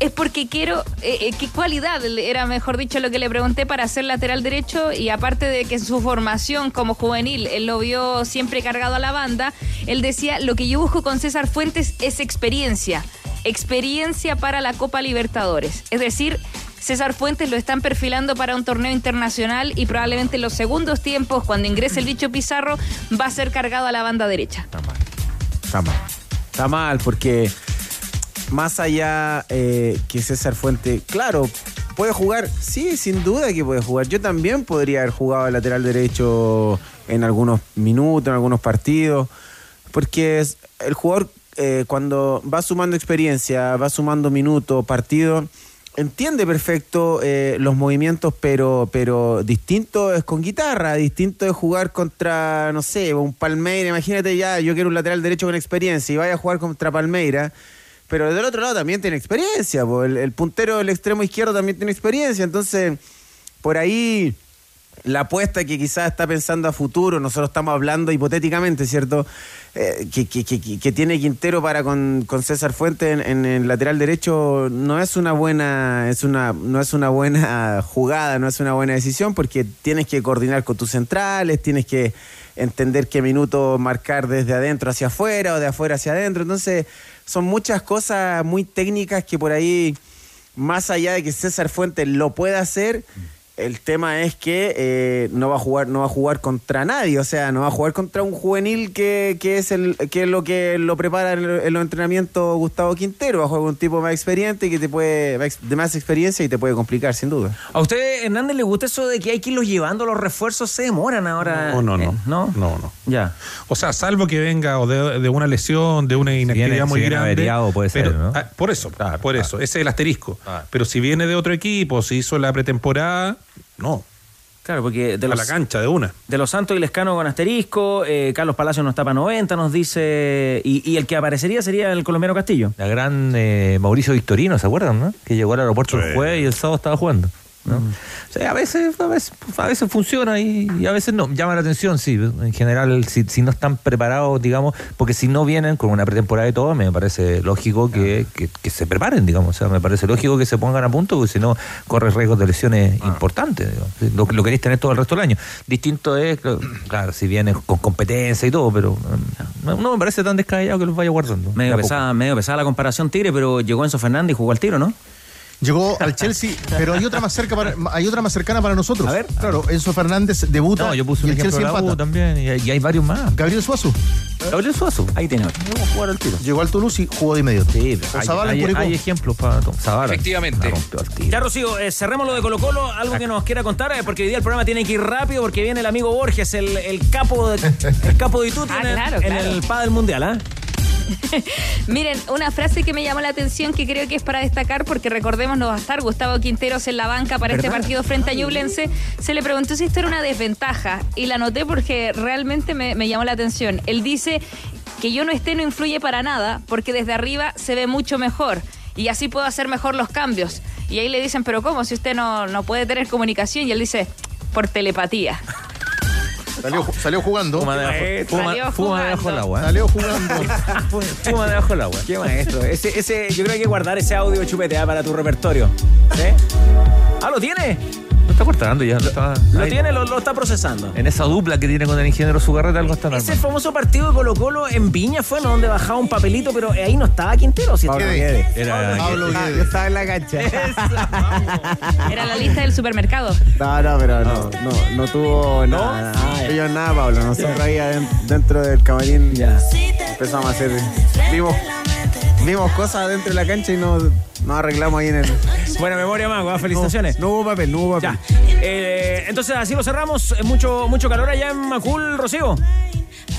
es porque quiero, eh, eh, qué cualidad era, mejor dicho, lo que le pregunté para ser lateral derecho y aparte de que en su formación como juvenil, él lo vio siempre cargado a la banda, él decía, lo que yo busco con César Fuentes es experiencia, experiencia para la Copa Libertadores. Es decir, César Fuentes lo están perfilando para un torneo internacional y probablemente en los segundos tiempos, cuando ingrese el bicho Pizarro, va a ser cargado a la banda derecha. Está mal. Está mal porque más allá eh, que César Fuente, claro, puede jugar, sí, sin duda que puede jugar. Yo también podría haber jugado de lateral derecho en algunos minutos, en algunos partidos, porque el jugador eh, cuando va sumando experiencia, va sumando minutos, partidos, entiende perfecto eh, los movimientos, pero, pero distinto es con guitarra, distinto es jugar contra, no sé, un Palmeira, imagínate ya, yo quiero un lateral derecho con experiencia y vaya a jugar contra Palmeira. Pero del otro lado también tiene experiencia. El, el puntero del extremo izquierdo también tiene experiencia. Entonces, por ahí la apuesta que quizás está pensando a futuro, nosotros estamos hablando hipotéticamente, ¿cierto? Eh, que, que- que- que- tiene Quintero para con, con César Fuentes en, en el lateral derecho no es una buena, es una, no es una buena jugada, no es una buena decisión, porque tienes que coordinar con tus centrales, tienes que entender qué minuto marcar desde adentro hacia afuera o de afuera hacia adentro. Entonces, son muchas cosas muy técnicas que por ahí, más allá de que César Fuentes lo pueda hacer, el tema es que eh, no va a jugar, no va a jugar contra nadie, o sea, no va a jugar contra un juvenil que, que es el, que es lo que lo prepara en, el- en los entrenamientos Gustavo Quintero, va a jugar con un tipo más experiente y que te puede, de más experiencia y te puede complicar sin duda. ¿A usted, Hernández, le gusta eso de que hay que irlos llevando? Los refuerzos se demoran ahora. No, no, no. Eh, ¿No? No, no. Ya. O sea, salvo que venga o de, de una lesión, de una inactividad viene- muy si viene grande. averiado, puede ser, pero- ¿no? ah, por eso, por eso. Ese es el asterisco. Pero si viene de otro equipo, si hizo la pretemporada, no. Claro, porque de a los, la cancha de una. de los Santos y Lescano con asterisco, eh, Carlos Palacio no está para 90, nos dice. Y, y el que aparecería sería el colombiano Castillo. La gran eh, Mauricio Victorino, ¿se acuerdan? No? Que llegó al aeropuerto el jueves y el sábado estaba jugando. ¿No? O sea, a veces, a veces, a veces funciona y, y a veces no. Llama la atención, sí. En general, si, si no están preparados, digamos, porque si no vienen con una pretemporada y todo, me parece lógico que, que- que se preparen, digamos. O sea, me parece lógico que se pongan a punto, porque si no, corres riesgos de lesiones importantes. digamos. Lo, lo queréis tener todo el resto del año. Distinto es, claro, si vienen con competencia y todo, pero mm, no, no me parece tan descabellado que los vaya guardando. Medio pesada, medio pesada la comparación Tigre, pero llegó Enzo Fernández y jugó al tiro, ¿no? Llegó al Chelsea, pero hay otra más cerca para- hay otra más cercana para nosotros. A ver, claro, Enzo Fernández debuta No, yo puse y un el ejemplo Chelsea de la U empata. también, y hay, y hay varios más. Gabriel Suazo. Gabriel Suazo. Ahí tiene. Vamos a jugar al tiro. Llegó al Toulouse y jugó de inmediato. Sí, hay, hay- ejemplos para Zavala. Efectivamente. Ya, Rocío, eh, cerremos lo de Colo Colo. Algo que nos quiera contar, eh, porque hoy día el programa tiene que ir rápido, porque viene el amigo Borges, el, el capo de, el capo de Ituti Ah, en, el- claro, en claro. el PA del Mundial, ¿ah? Miren, una frase que me llamó la atención que creo que es para destacar porque recordemos no va a estar Gustavo Quinteros en la banca para este partido frente a Ñublense. Se le preguntó si esto era una desventaja y la noté porque realmente me, me llamó la atención. Él dice que yo no esté no influye para nada porque desde arriba se ve mucho mejor y así puedo hacer mejor los cambios. Y ahí le dicen, pero ¿cómo? Si usted no, no puede tener comunicación y él dice, por telepatía. Salió, salió jugando. Fuma debajo, fuma- Salió fuma debajo del agua. Salió jugando. Fuma debajo del agua. Qué maestro. Ese, ese, yo creo que hay que guardar ese audio chupete ¿ah? para tu repertorio. ¿Sí? Ah, ¿lo tiene? Lo está cortando ya. Lo, está, Lo ahí. tiene, lo, lo está procesando. En esa dupla que tiene con el ingeniero Sugarreta algo está Ese armando. famoso partido de Colo Colo en Viña fue, ¿no? Donde bajaba un papelito, pero ahí no estaba Quintero. ¿sí? Pablo. Guedes. Era, Pablo Guedes. yo estaba en la cancha. Era la lista del supermercado. No, no, pero no, no, no tuvo nada. nada. Ellos nada, Pablo. Nosotros ahí dentro del camarín empezamos a hacer. Vimos, vimos cosas dentro de la cancha y nos, nos arreglamos ahí en el. Buena memoria, Mago. ¿ah? Felicitaciones. No hubo papel, no hubo papel. Ya. Eh, entonces, así lo cerramos. Eh, Mucho, mucho calor allá en Macul, Rocío.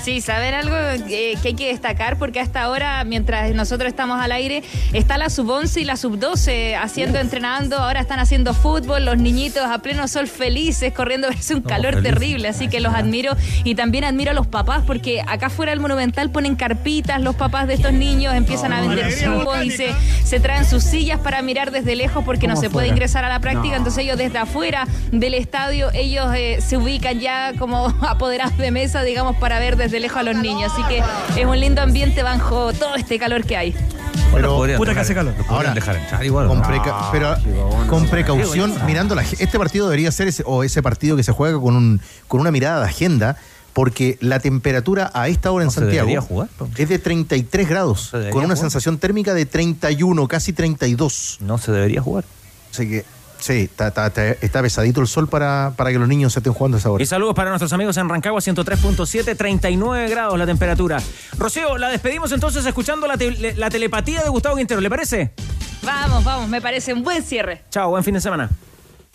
Sí, saber algo eh, que hay que destacar porque hasta ahora, mientras nosotros estamos al aire, está la sub-11 y la sub-12 haciendo, entrenando, ahora están haciendo fútbol, los niñitos a pleno sol felices, corriendo, es un calor felices. terrible, así que los admiro y también admiro a los papás porque acá fuera del Monumental ponen carpitas, los papás de estos niños empiezan a vender jugos y se, se traen sus sillas para mirar desde lejos porque no se puede ingresar a la práctica, entonces ellos desde afuera del estadio, ellos eh, se ubican ya como apoderados de mesa, digamos, para ver desde lejos a los niños, así que es un lindo ambiente bajo todo este calor que hay. Pero podrían puta dejar- que hace calor. lo podrían Ahora, dejar entrar igual. Con ¿no? preca- pero con precaución, mirando la, este partido debería ser ese, o ese partido que se juega con un con una mirada de agenda, porque la temperatura a esta hora en No se Santiago debería jugar, es de 33 grados, con una jugar. sensación térmica de 31, casi 32. No se debería jugar. Así que sí, está, está- está- está pesadito el sol para, para que los niños se estén jugando a esa hora. Y saludos para nuestros amigos en Rancagua 103.7, 39 grados la temperatura. Rocío, la despedimos entonces escuchando la, te- la telepatía de Gustavo Quintero, ¿le parece? Vamos, vamos, me parece un buen cierre. Chao, buen fin de semana.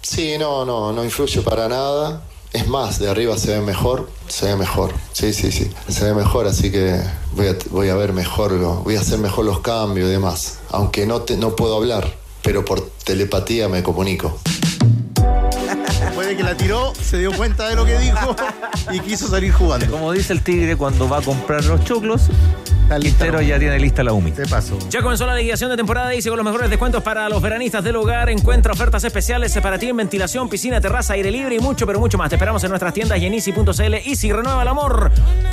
Sí, no, no, no influye para nada. Es más, de arriba se ve mejor, se ve mejor. Sí, sí, sí. Se ve mejor, así que voy a, voy a ver mejor, lo- voy a hacer mejor los cambios y demás. Aunque no, te, no puedo hablar, pero por telepatía me comunico. Puede que la tiró, se dio cuenta de lo que dijo y quiso salir jugando. Como dice el tigre cuando va a comprar los choclos, Quintero ya tiene lista la UMI. Te paso. Ya comenzó la liquidación de temporada y con los mejores descuentos para los veranistas del hogar. Encuentra ofertas especiales para ti en ventilación, piscina, terraza, aire libre y mucho, pero mucho más. Te esperamos en nuestras tiendas y en easy.cl. Easy renueva el amor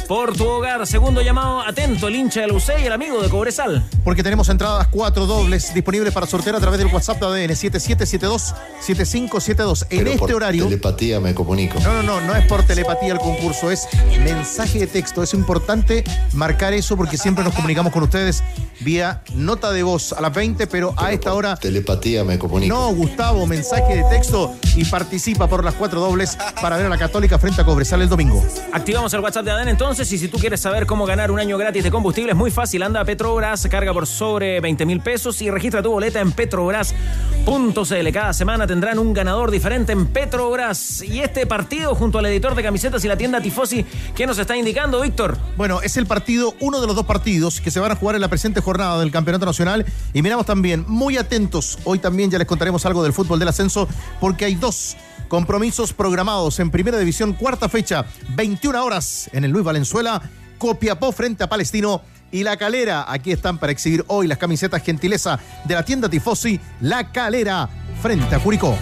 por tu hogar. Segundo llamado, atento, el hincha del UC y el amigo de Cobresal. Porque tenemos entradas cuatro dobles disponibles para sortear a través del WhatsApp de ADN 7772-7572. En Pero este por horario. telepatía me comunico. No, no, no, no es por telepatía el concurso, es mensaje de texto. Es importante marcar eso porque siempre nos comunicamos con ustedes vía nota de voz a las 20, pero a esta hora. Telepatía me comunico. No, Gustavo, mensaje de texto y participa por las cuatro dobles para ver a la Católica frente a Cobresal el domingo. Activamos el WhatsApp de Adén entonces y si tú quieres saber cómo ganar un año gratis de combustible es muy fácil. Anda a Petrobras, carga por sobre 20 mil pesos y registra tu boleta en petrobras.cl. Cada semana tendrán un ganador diferente en Petrobras. Y este partido junto al editor de camisetas y la tienda Tifosi, ¿qué nos está indicando, Víctor? Bueno, es el partido, uno de los dos partidos que se van a jugar en la presente jornada del Campeonato Nacional. Y miramos también, muy atentos, hoy también ya les contaremos algo del fútbol del ascenso, porque hay dos compromisos programados en Primera División, cuarta fecha, 21 horas en el Luis Valenzuela, Copiapó frente a Palestino. Y La Calera, aquí están para exhibir hoy las camisetas gentileza de la tienda Tifosi, La Calera, frente a Curicó.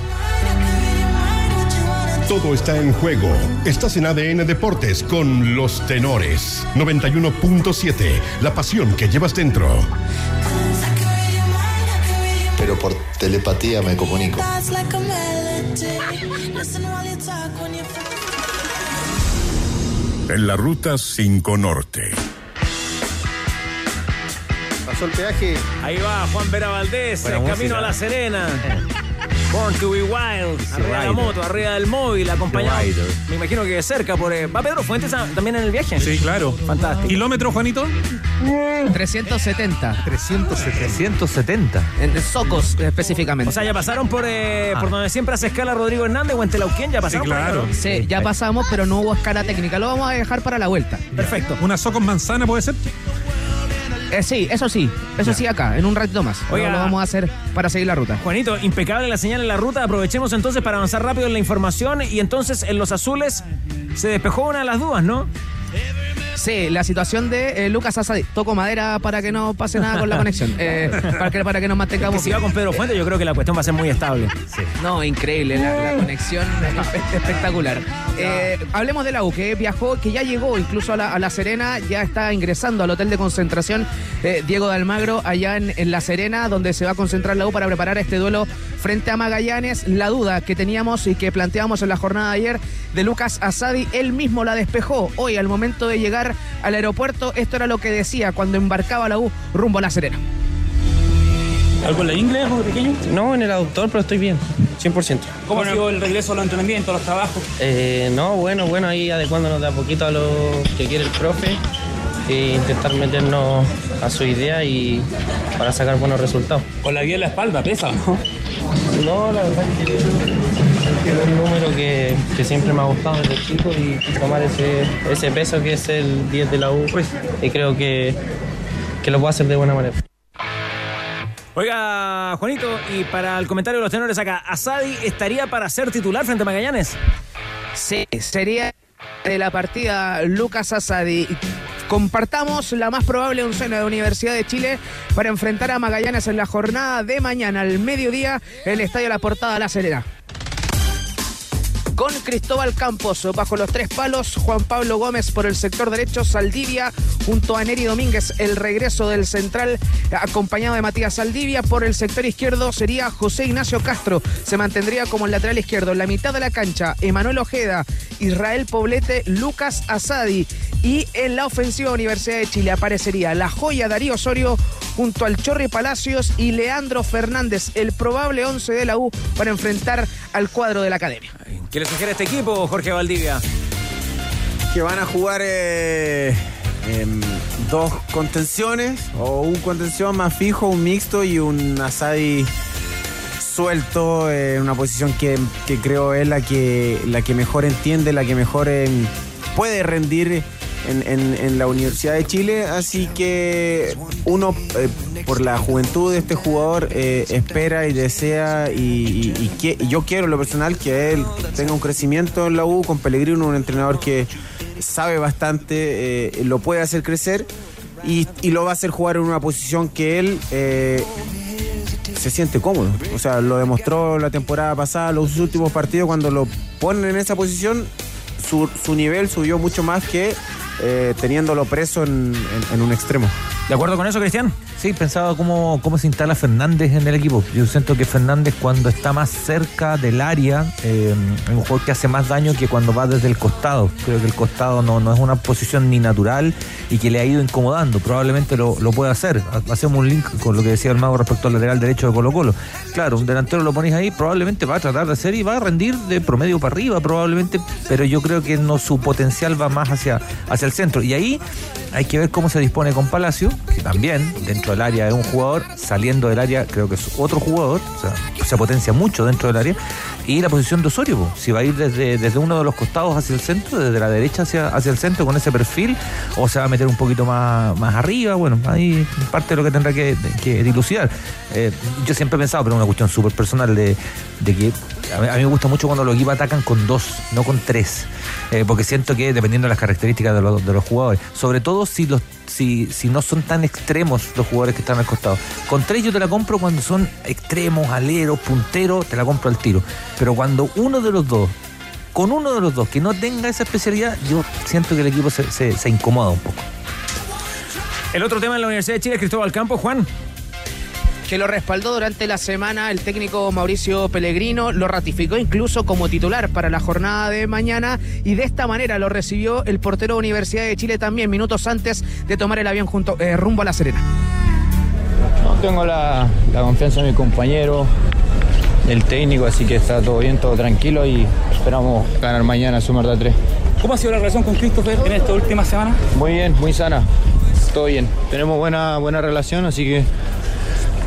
Todo está en juego. Estás en ADN Deportes con los tenores. 91.7. La pasión que llevas dentro. Pero por telepatía me comunico. En la ruta 5 Norte. Pasó el peaje. Ahí va Juan Vera Valdés, música. camino a La Serena. Born to be wild, arriba de la rider. moto, arriba del móvil, acompañado. The rider. Me imagino que cerca por. eh, ¿Va Pedro Fuentes a- también en el viaje? Sí, claro. Fantástico. ¿Kilómetro, Juanito? 370. 370. 370. En Socos específicamente. O sea, ya pasaron por, eh, por donde siempre hace escala Rodrigo Hernández o en Telauquén, ya pasaron. por ahí, ¿no? Sí, ya pasamos, pero no hubo escala técnica. Lo vamos a dejar para la vuelta. Perfecto. ¿Una soco con manzana puede ser? Eh, sí, eso sí. Eso sí acá, en un ratito más. Oiga. Oiga, lo vamos a hacer para seguir la ruta. Juanito, impecable la señal en la ruta. Aprovechemos entonces para avanzar rápido en la información. Y entonces en los azules se despejó una de las dudas, ¿no? Sí, la situación de eh, Lucas Asadi. Toco madera para que no pase nada con la conexión. Eh, para, que, para que nos Que mantengamos. si va con Pedro Fuentes, yo creo que la cuestión va a ser muy estable. No, increíble, la, la conexión es espectacular. Eh, hablemos de la U, que viajó, que ya llegó incluso a la, a La Serena, ya está ingresando al hotel de concentración Diego de Almagro, allá en, en La Serena, donde se va a concentrar la U para preparar este duelo frente a Magallanes. La duda que teníamos y que planteamos en la jornada de ayer de Lucas Asadi, él mismo la despejó hoy al momento de llegar al aeropuerto. Esto era lo que decía cuando embarcaba la U rumbo a La Serena. ¿Algo en la inglés o pequeño? No, en el aductor, pero estoy bien, 100%. ¿Cómo ha sido el regreso a los entrenamientos, a los trabajos? Eh, no, bueno, bueno, ahí adecuándonos de a poquito a lo que quiere el profe e intentar meternos a su idea y para sacar buenos resultados. Con la guía en la espalda, pesa, ¿no? No, la verdad que es un número que, que siempre me ha gustado desde chico y tomar ese, ese peso que es el 10 de la U y creo que, que lo puedo hacer de buena manera. Oiga, Juanito, y para el comentario de los tenores acá, ¿Asadi estaría para ser titular frente a Magallanes? Sí, sería de la partida Lucas Asadi. Compartamos la más probable oncena de Universidad de Chile para enfrentar a Magallanes en la jornada de mañana al mediodía en el Estadio La Portada La Serena. Con Cristóbal Campos bajo los tres palos, Juan Pablo Gómez por el sector derecho, Saldivia junto a Neri Domínguez, el regreso del central acompañado de Matías Saldivia. Por el sector izquierdo sería José Ignacio Castro, se mantendría como el lateral izquierdo. En la mitad de la cancha, Emanuel Ojeda, Israel Poblete, Lucas Asadi. Y en la ofensiva Universidad de Chile aparecería la joya Darío Osorio junto al Chorri Palacios y Leandro Fernández, el probable 11 de la U para enfrentar al cuadro de la academia. ¿Qué le sugiere este equipo, Jorge Valdivia? que van a jugar eh, dos contenciones o un contención más fijo, un mixto y un Asadi suelto, en una posición que, que creo es la que, la que mejor entiende, la que mejor em, puede rendir en, en- la Universidad de Chile. Así que uno, eh, por la juventud de este jugador, eh, espera y desea y, yo quiero lo personal que él tenga un crecimiento en la U con Pellegrino, un entrenador que sabe bastante, eh, lo puede hacer crecer y, lo va a hacer jugar en una posición que él se siente cómodo. O sea, lo demostró la temporada pasada, los últimos partidos, cuando lo ponen en esa posición, su nivel subió mucho más que eh, teniéndolo preso en, un extremo. ¿De acuerdo con eso, Cristian? Sí, pensaba cómo, cómo se instala Fernández en el equipo. Yo siento que Fernández cuando está más cerca del área eh, es un jugador que hace más daño que cuando va desde el costado. Creo que el costado no, no es una posición ni natural y que le ha ido incomodando. Probablemente lo, lo puede hacer. Ha- Hacemos un link con lo que decía el mago respecto al lateral derecho de Colo Colo. Claro, un delantero lo ponéis ahí, probablemente va a tratar de hacer y va a rendir de promedio para arriba probablemente, pero yo creo que no su potencial va más hacia, hacia el centro. Y ahí hay que ver cómo se dispone con Palacio, que también dentro del área es un jugador, saliendo del área creo que es otro jugador, o sea, se potencia mucho dentro del área. Y la posición de Osorio, si va a ir desde, desde uno de los costados hacia el centro, desde la derecha hacia, hacia el centro con ese perfil, o se va a meter un poquito más, más arriba, bueno, ahí parte de lo que tendrá que, que dilucidar. Eh, yo siempre he pensado, pero es una cuestión súper personal, de, de que a mí, a mí me gusta mucho cuando los equipos atacan con dos, no con tres, Eh, porque siento que dependiendo de las características de los, de los jugadores, sobre todo si los si, si no son tan extremos los jugadores que están al costado. Con tres yo te la compro cuando son extremos, aleros, punteros, te la compro al tiro. Pero cuando uno de los dos, con uno de los dos que no tenga esa especialidad, yo siento que el equipo se, se- se incomoda un poco. El otro tema en la Universidad de Chile es Cristóbal Campos, Juan. Que lo respaldó durante la semana el técnico Mauricio Pellegrino, lo ratificó incluso como titular para la jornada de mañana y de esta manera lo recibió el portero Universidad de Chile también minutos antes de tomar el avión junto, eh, rumbo a La Serena. No tengo la, la confianza de mi compañero, del técnico, así que está todo bien, todo tranquilo y esperamos ganar mañana, sumar de a tres. ¿Cómo ha sido la relación con Christopher en esta última semana? Muy bien, muy sana, todo bien. Tenemos buena, buena relación, así que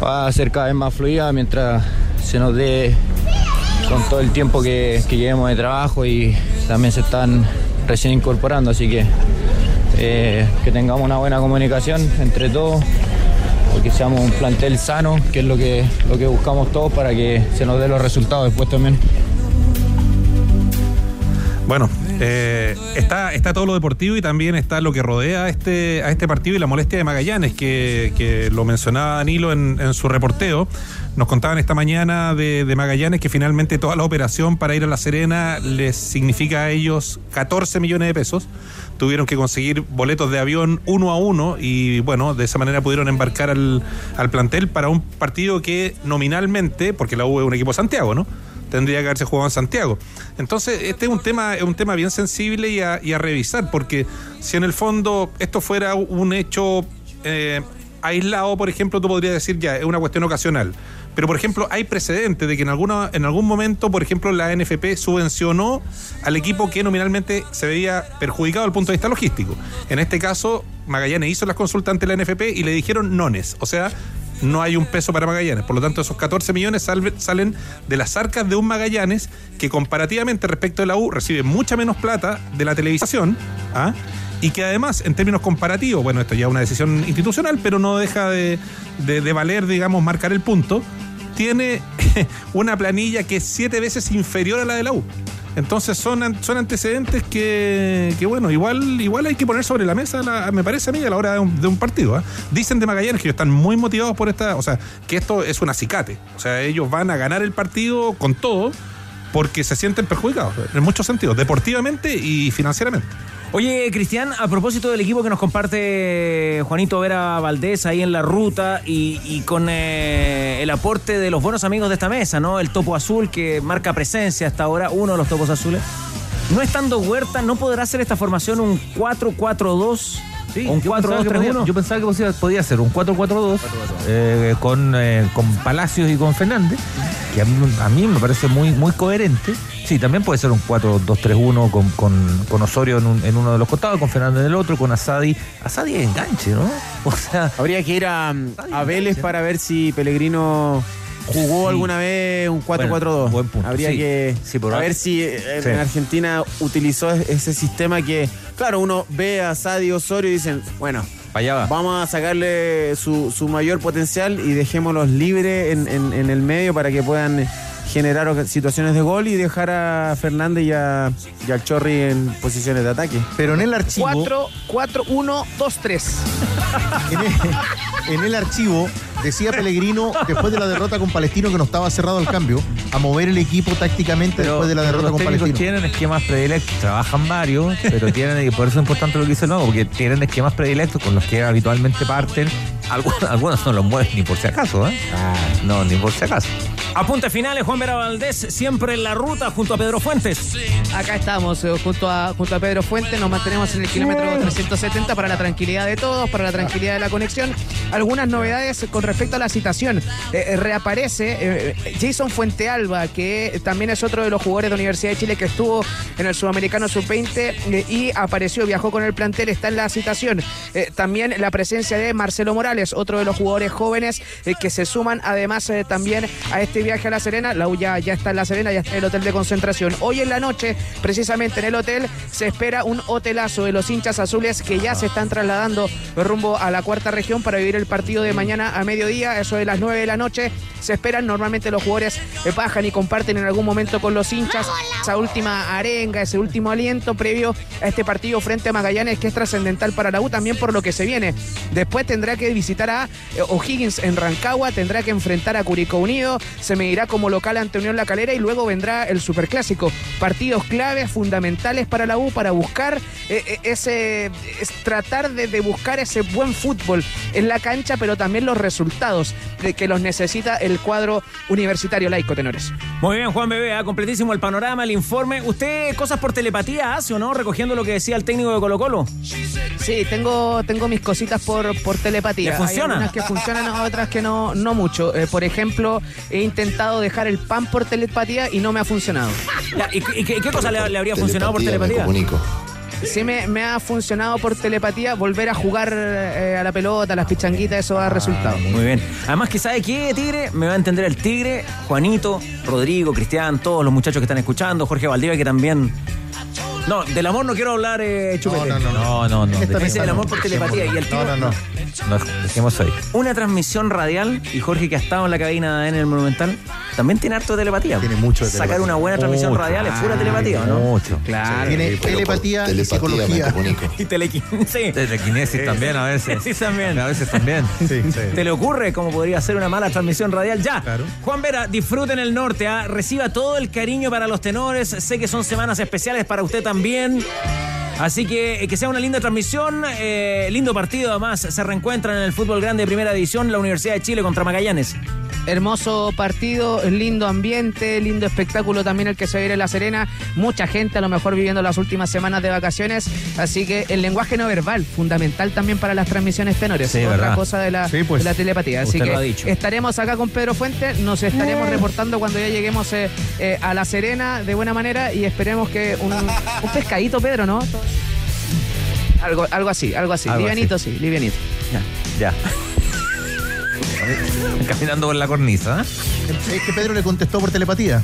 va a ser cada vez más fluida mientras se nos dé con todo el tiempo que, que llevemos de trabajo y también se están recién incorporando, así que eh, que tengamos una buena comunicación entre todos, porque seamos un plantel sano, que es lo que, lo que buscamos todos para que se nos dé los resultados después también. Bueno, eh, está, está todo lo deportivo y también está lo que rodea a este, a este partido y la molestia de Magallanes, que, que lo mencionaba Danilo en, su reporteo. Nos contaban esta mañana de, de Magallanes que finalmente toda la operación para ir a La Serena les significa a ellos 14 millones de pesos. Tuvieron que conseguir boletos de avión uno a uno y bueno, de esa manera pudieron embarcar al, al plantel para un partido que nominalmente, porque la U es un equipo Santiago, ¿no? Tendría que haberse jugado en Santiago. Entonces, este es un tema, es un tema bien sensible y a, revisar, porque si en el fondo esto fuera un hecho eh, aislado, por ejemplo, tú podrías decir ya, es una cuestión ocasional. Pero, por ejemplo, hay precedentes de que en, alguna, en algún momento, por ejemplo, la NFP subvencionó al equipo que nominalmente se veía perjudicado desde el punto de vista logístico. En este caso, Magallanes hizo las consultas ante la NFP y le dijeron nones. O sea, no hay un peso para Magallanes. Por lo tanto, esos 14 millones salen de las arcas de un Magallanes que comparativamente respecto de la U recibe mucha menos plata de la televisación. ¿ah? Y que además, en términos comparativos, bueno, esto ya es una decisión institucional, pero no deja de, de- de valer, digamos, marcar el punto, tiene una planilla que es siete veces inferior a la de la U. Entonces son, son antecedentes que, que, bueno, igual, igual hay que poner sobre la mesa, la- me parece a mí, a la hora de un, de un partido. ¿ah? Dicen de Magallanes que ellos están muy motivados por esta, o sea, que esto es un acicate. O sea, ellos van a ganar el partido con todo porque se sienten perjudicados, en muchos sentidos, deportivamente y financieramente. Oye, Cristian, a propósito del equipo que nos comparte Juanito Vera Valdés ahí en la ruta y, y con eh, el aporte de los buenos amigos de esta mesa, ¿no? El topo azul que marca presencia hasta ahora, uno de los topos azules. No estando Huerta, ¿no podrá hacer esta formación un 4-4-2? Sí, un yo pensaba que podía- 4-2-3-1? Yo pensaba que podía, podía ser un 4-4-2 eh, con, eh, con Palacios y con Fernández, que a mí, a mí me parece muy, muy coherente. Sí, también puede ser un 4-2-3-1 con, con, con Osorio en, un- en uno de los costados, con Fernández en el otro, con Asadi. Asadi es enganche, ¿no? O sea, Habría que ir a, a Vélez para ver si Pellegrino jugó alguna vez un 4-4-2. buen punto, Habría sí. que Sí, a ver si eh, en Argentina utilizó es- ese sistema que, claro, uno ve a Sadi Osorio y dicen, bueno, allá va. vamos a sacarle su, su mayor potencial y dejémoslos libres en, en- en el medio para que puedan generar situaciones de gol y dejar a Fernández y, a, y al Chorri en posiciones de ataque. Pero en el archivo. 4, 4, 1, 2, 3. En el, en el archivo decía Pellegrino, después de la derrota con Palestino, que no estaba cerrado el cambio, a mover el equipo tácticamente después de la derrota los con Palestino. tienen esquemas predilectos, trabajan varios, pero tienen, y por eso es importante lo que dice el nuevo, porque tienen esquemas predilectos con los que habitualmente parten. Algunos, algunos no los mueven ni por si acaso, ¿eh? No, ni por si acaso. Apuntes finales, Juan Vera Valdés, siempre en la ruta junto a Pedro Fuentes. Acá estamos eh, junto, a, junto a Pedro Fuente, nos mantenemos en el kilómetro 370 para la tranquilidad de todos, para la tranquilidad de la conexión. Algunas novedades con respecto a la citación. Eh, eh, reaparece eh, Jason Fuentealba, que también es otro de los jugadores de Universidad de Chile que estuvo en el Sudamericano Sub-20 eh, y apareció, viajó con el plantel, está en la citación. Eh, también la presencia de Marcelo Morales, otro de los jugadores jóvenes eh, que se suman además eh, también a este viaje a La Serena. La U ya, ya está en La Serena, ya está en el hotel de concentración. Hoy en la noche, precisamente en el hotel, se espera un hotelazo de los hinchas azules que ya se están trasladando rumbo a la cuarta región para vivir el partido de mañana a mediodía, eso de las 9 de la noche. Se esperan, normalmente los jugadores eh, bajan y comparten en algún momento con los hinchas esa última arenga, ese último aliento previo a este partido frente a Magallanes que es trascendental para la U también por lo que se viene. Después tendrá que visitar a eh, O'Higgins en Rancagua, tendrá que enfrentar a Curicó Unido, se medirá como local ante Unión La Calera y luego vendrá el Superclásico. Partidos claves, fundamentales para la U para buscar eh, eh, ese, es tratar de, de buscar ese buen fútbol en la cancha, pero también los resultados de que los necesita el cuadro universitario laico, tenores. Muy bien, Juan Bebé, ¿ah? completísimo el panorama, el informe. ¿Usted cosas por telepatía hace o no? Recogiendo lo que decía el técnico de Colo Colo. Sí, tengo, tengo mis cositas por, por telepatía. ¿Le funciona? Hay algunas que funcionan, otras que no, no mucho. Eh, por ejemplo, he intentado dejar el pan por telepatía y no me ha funcionado. Ya, ¿Y, y qué, qué cosa le, le habría funcionado por Me telepatía? comunico. Sí me, me ha funcionado por telepatía volver a jugar eh, a la pelota, a las pichanguitas, eso da resultado. Muy bien. Además que sabe qué, Tigre, me va a entender el Tigre, Juanito, Rodrigo, Cristian, todos los muchachos que están escuchando, Jorge Valdivia que también... No, del amor no quiero hablar, eh, Chupete. No, no, no. No, no, no. Esta Dice mesa el no. amor por telepatía y el tío- no, no. No, dejemos ahí. Una transmisión radial y Jorge que ha estado en la cabina en el Monumental también tiene harto de telepatía. Tiene mucho de Sacar telepatía. una buena transmisión Mucho. radial es pura telepatía, ¿o ¿no? Mucho. Claro. Tiene telepatía y telepatía psicología. Y telequinesis. Telequinesis también a veces. Sí, también. A veces también. Sí, sí. ¿Te le ocurre cómo podría ser una mala transmisión radial? Ya. Claro. Juan Vera, disfruten el norte, ¿ah? reciba todo el cariño para los tenores. Sé que son semanas especiales para usted también. Así que eh, que sea una linda transmisión, eh, lindo partido además. Se reencuentran en el fútbol grande de primera división la Universidad de Chile contra Magallanes. Hermoso partido, lindo ambiente, lindo espectáculo también el que se viene en La Serena. Mucha gente a lo mejor viviendo las últimas semanas de vacaciones. Así que el lenguaje no verbal, fundamental también para las transmisiones tenores. Sí, Otra verdad. cosa de la, Sí, pues. de la telepatía. Así que lo ha dicho. estaremos acá con Pedro Fuente. Nos estaremos reportando cuando ya lleguemos eh, eh, a La Serena de buena manera y esperemos que un, un pescadito, Pedro, ¿no? Algo, algo así, algo así. Algo livianito, sí, livianito. Ya. Caminando por la cornisa. ¿eh? Es que Pedro le contestó por telepatía.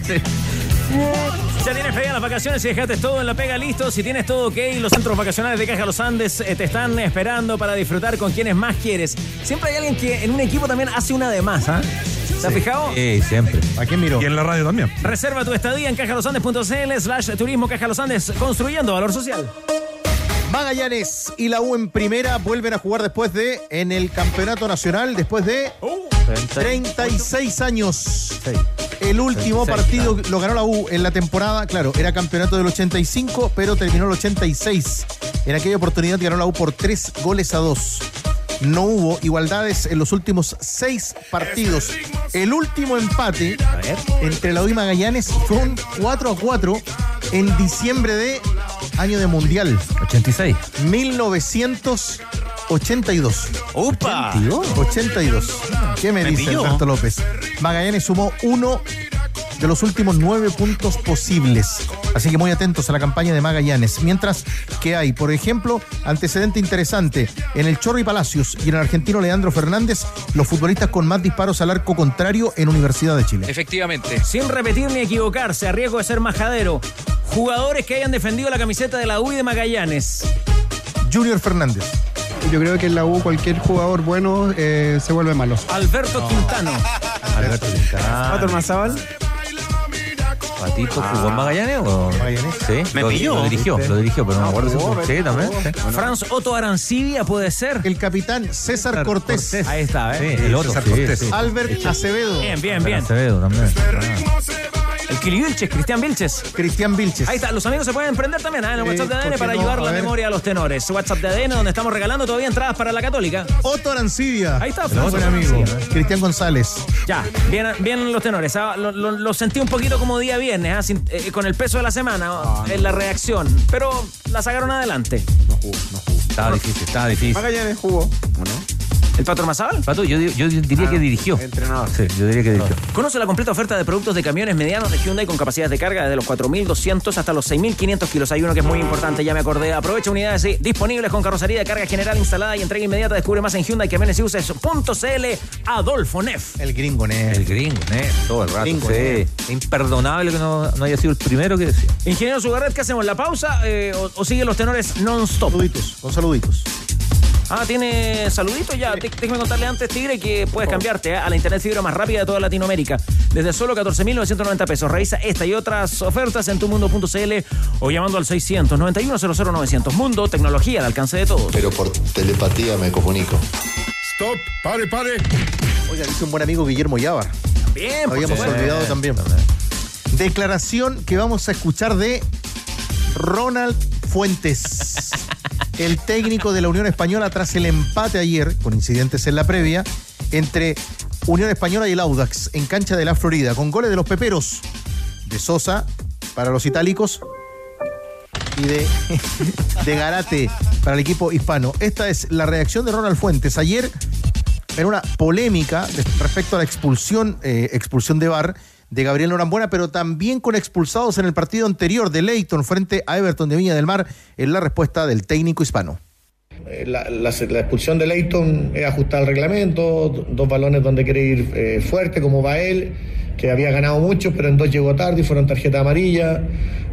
Ya tienes pega las vacaciones y dejaste todo en la pega listo. Si tienes todo ok, los centros vacacionales de Caja Los Andes eh, te están esperando para disfrutar con quienes más quieres. Siempre hay alguien que en un equipo también hace una de más, ¿ah? ¿Te has fijado? Sí, siempre. ¿A quién miró? Y en la radio también. Reserva tu estadía en cajalosandes.cl slash turismo Caja Los Andes, construyendo valor social. Magallanes y la U en primera vuelven a jugar después de, en el campeonato nacional, después de 36 años. El último 36, partido lo ganó la U en la temporada, claro, era campeonato del 85, pero terminó el 86. En aquella oportunidad ganó la U por 3 goles a 2. No hubo igualdades en los últimos seis partidos. El último empate entre la U y Magallanes fue un 4 a 4 en diciembre de año de Mundial. 86. 1982. ¡Upa! 82. ¿Qué me, Me dice. Alberto López? Magallanes sumó uno de los últimos nueve puntos posibles. Así que muy atentos a la campaña de Magallanes. Mientras que hay, por ejemplo, antecedente interesante, en el Chorro y Palacios y en el argentino Leandro Fernández, los futbolistas con más disparos al arco contrario en Universidad de Chile. Efectivamente. Sin repetir ni equivocarse, a riesgo de ser majadero. Jugadores que hayan defendido la camiseta de la U y de Magallanes. Junior Fernández. Yo creo que en la U cualquier jugador bueno eh, se vuelve malo. Alberto Quintano. Alberto Quintana. ¿Otro más Zabal? ¿Patito jugó en Magallanes o? Magallanes. Sí. Me lo, pilló. Lo dirigió, lo dirigió, pero no me acuerdo si jugó, fue. Sí, también. sí. Franz Otto Arancibia puede ser. El capitán César Cortés. Ahí está, ¿eh? Sí, el otro. César Cortés. sí. Albert Acevedo. Bien, bien, bien. Acevedo también. El Kili Vilches, Cristian Vilches. Cristian Vilches. Ahí está, los amigos se pueden prender también ¿eh? en el WhatsApp de ¿por ADN para no? ayudar A la ver. memoria a los tenores. WhatsApp de ADN donde estamos regalando todavía entradas para la Católica. Otto Arancibia. Ahí está, Franz buen Otto amigo. Arancibia. Cristian González. Ya, bien, bien los tenores. ah, Lo, lo- lo sentí un poquito como día viernes, ah, sin- eh, con el peso de la semana Ah, en la reacción. Pero la sacaron adelante. Estaba difícil, estaba difícil. Magallanes jugó, ¿o no? ¿El Pato Mazábal? Pato, yo, yo diría que dirigió. Entrenador. Sí, yo diría que dirigió. Conoce la completa oferta de productos de camiones medianos de Hyundai con capacidades de carga desde los 4.200 hasta los 6.500 kilos. Hay uno que es muy importante, ya me acordé. Aprovecha unidades sí, disponibles con carrocería de carga general instalada y entrega inmediata. Descubre más en Hyundai Camiones y Uses.cl. Adolfo Neff. El gringo, ¿eh? El gringo, ¿eh? Todo el rato. Gringo, sí. Imperdonable que no, no haya sido el primero que decía. Ingeniero Sugarret, ¿qué hacemos? ¿La pausa eh, o, o siguen los tenores non-stop? Saluditos, con saluditos. Ah, tiene saluditos ya. Dé- Déjame contarle antes, Tigre, que puedes cambiarte eh, a la internet fibra más rápida de toda Latinoamérica. Desde solo 14.990 pesos. Revisa esta y otras ofertas en tumundo.cl o llamando al 691 900 Mundo, tecnología al alcance de todos. Pero por telepatía me comunico. Stop, pare, pare. Oiga, dice un buen amigo Guillermo Yávar. Bien, Habíamos olvidado también. Declaración que vamos a escuchar de Ronald Fuentes, el técnico de la Unión Española tras el empate ayer, con incidentes en la previa, entre Unión Española y el Audax en cancha de la Florida, con goles de los peperos de Sosa para los itálicos y de, de Garate para el equipo hispano. Esta es la reacción de Ronald Fuentes. Ayer en una polémica respecto a la expulsión, eh, expulsión de Bar de Gabriel Norambuena, pero también con expulsados en el partido anterior de Leighton frente a Everton de Viña del Mar, en la respuesta del técnico hispano. Eh, La, expulsión de Leighton es ajustar al reglamento, do- dos balones donde quiere ir eh, fuerte, como va él, que había ganado mucho, pero en dos llegó tarde y fueron tarjeta amarilla.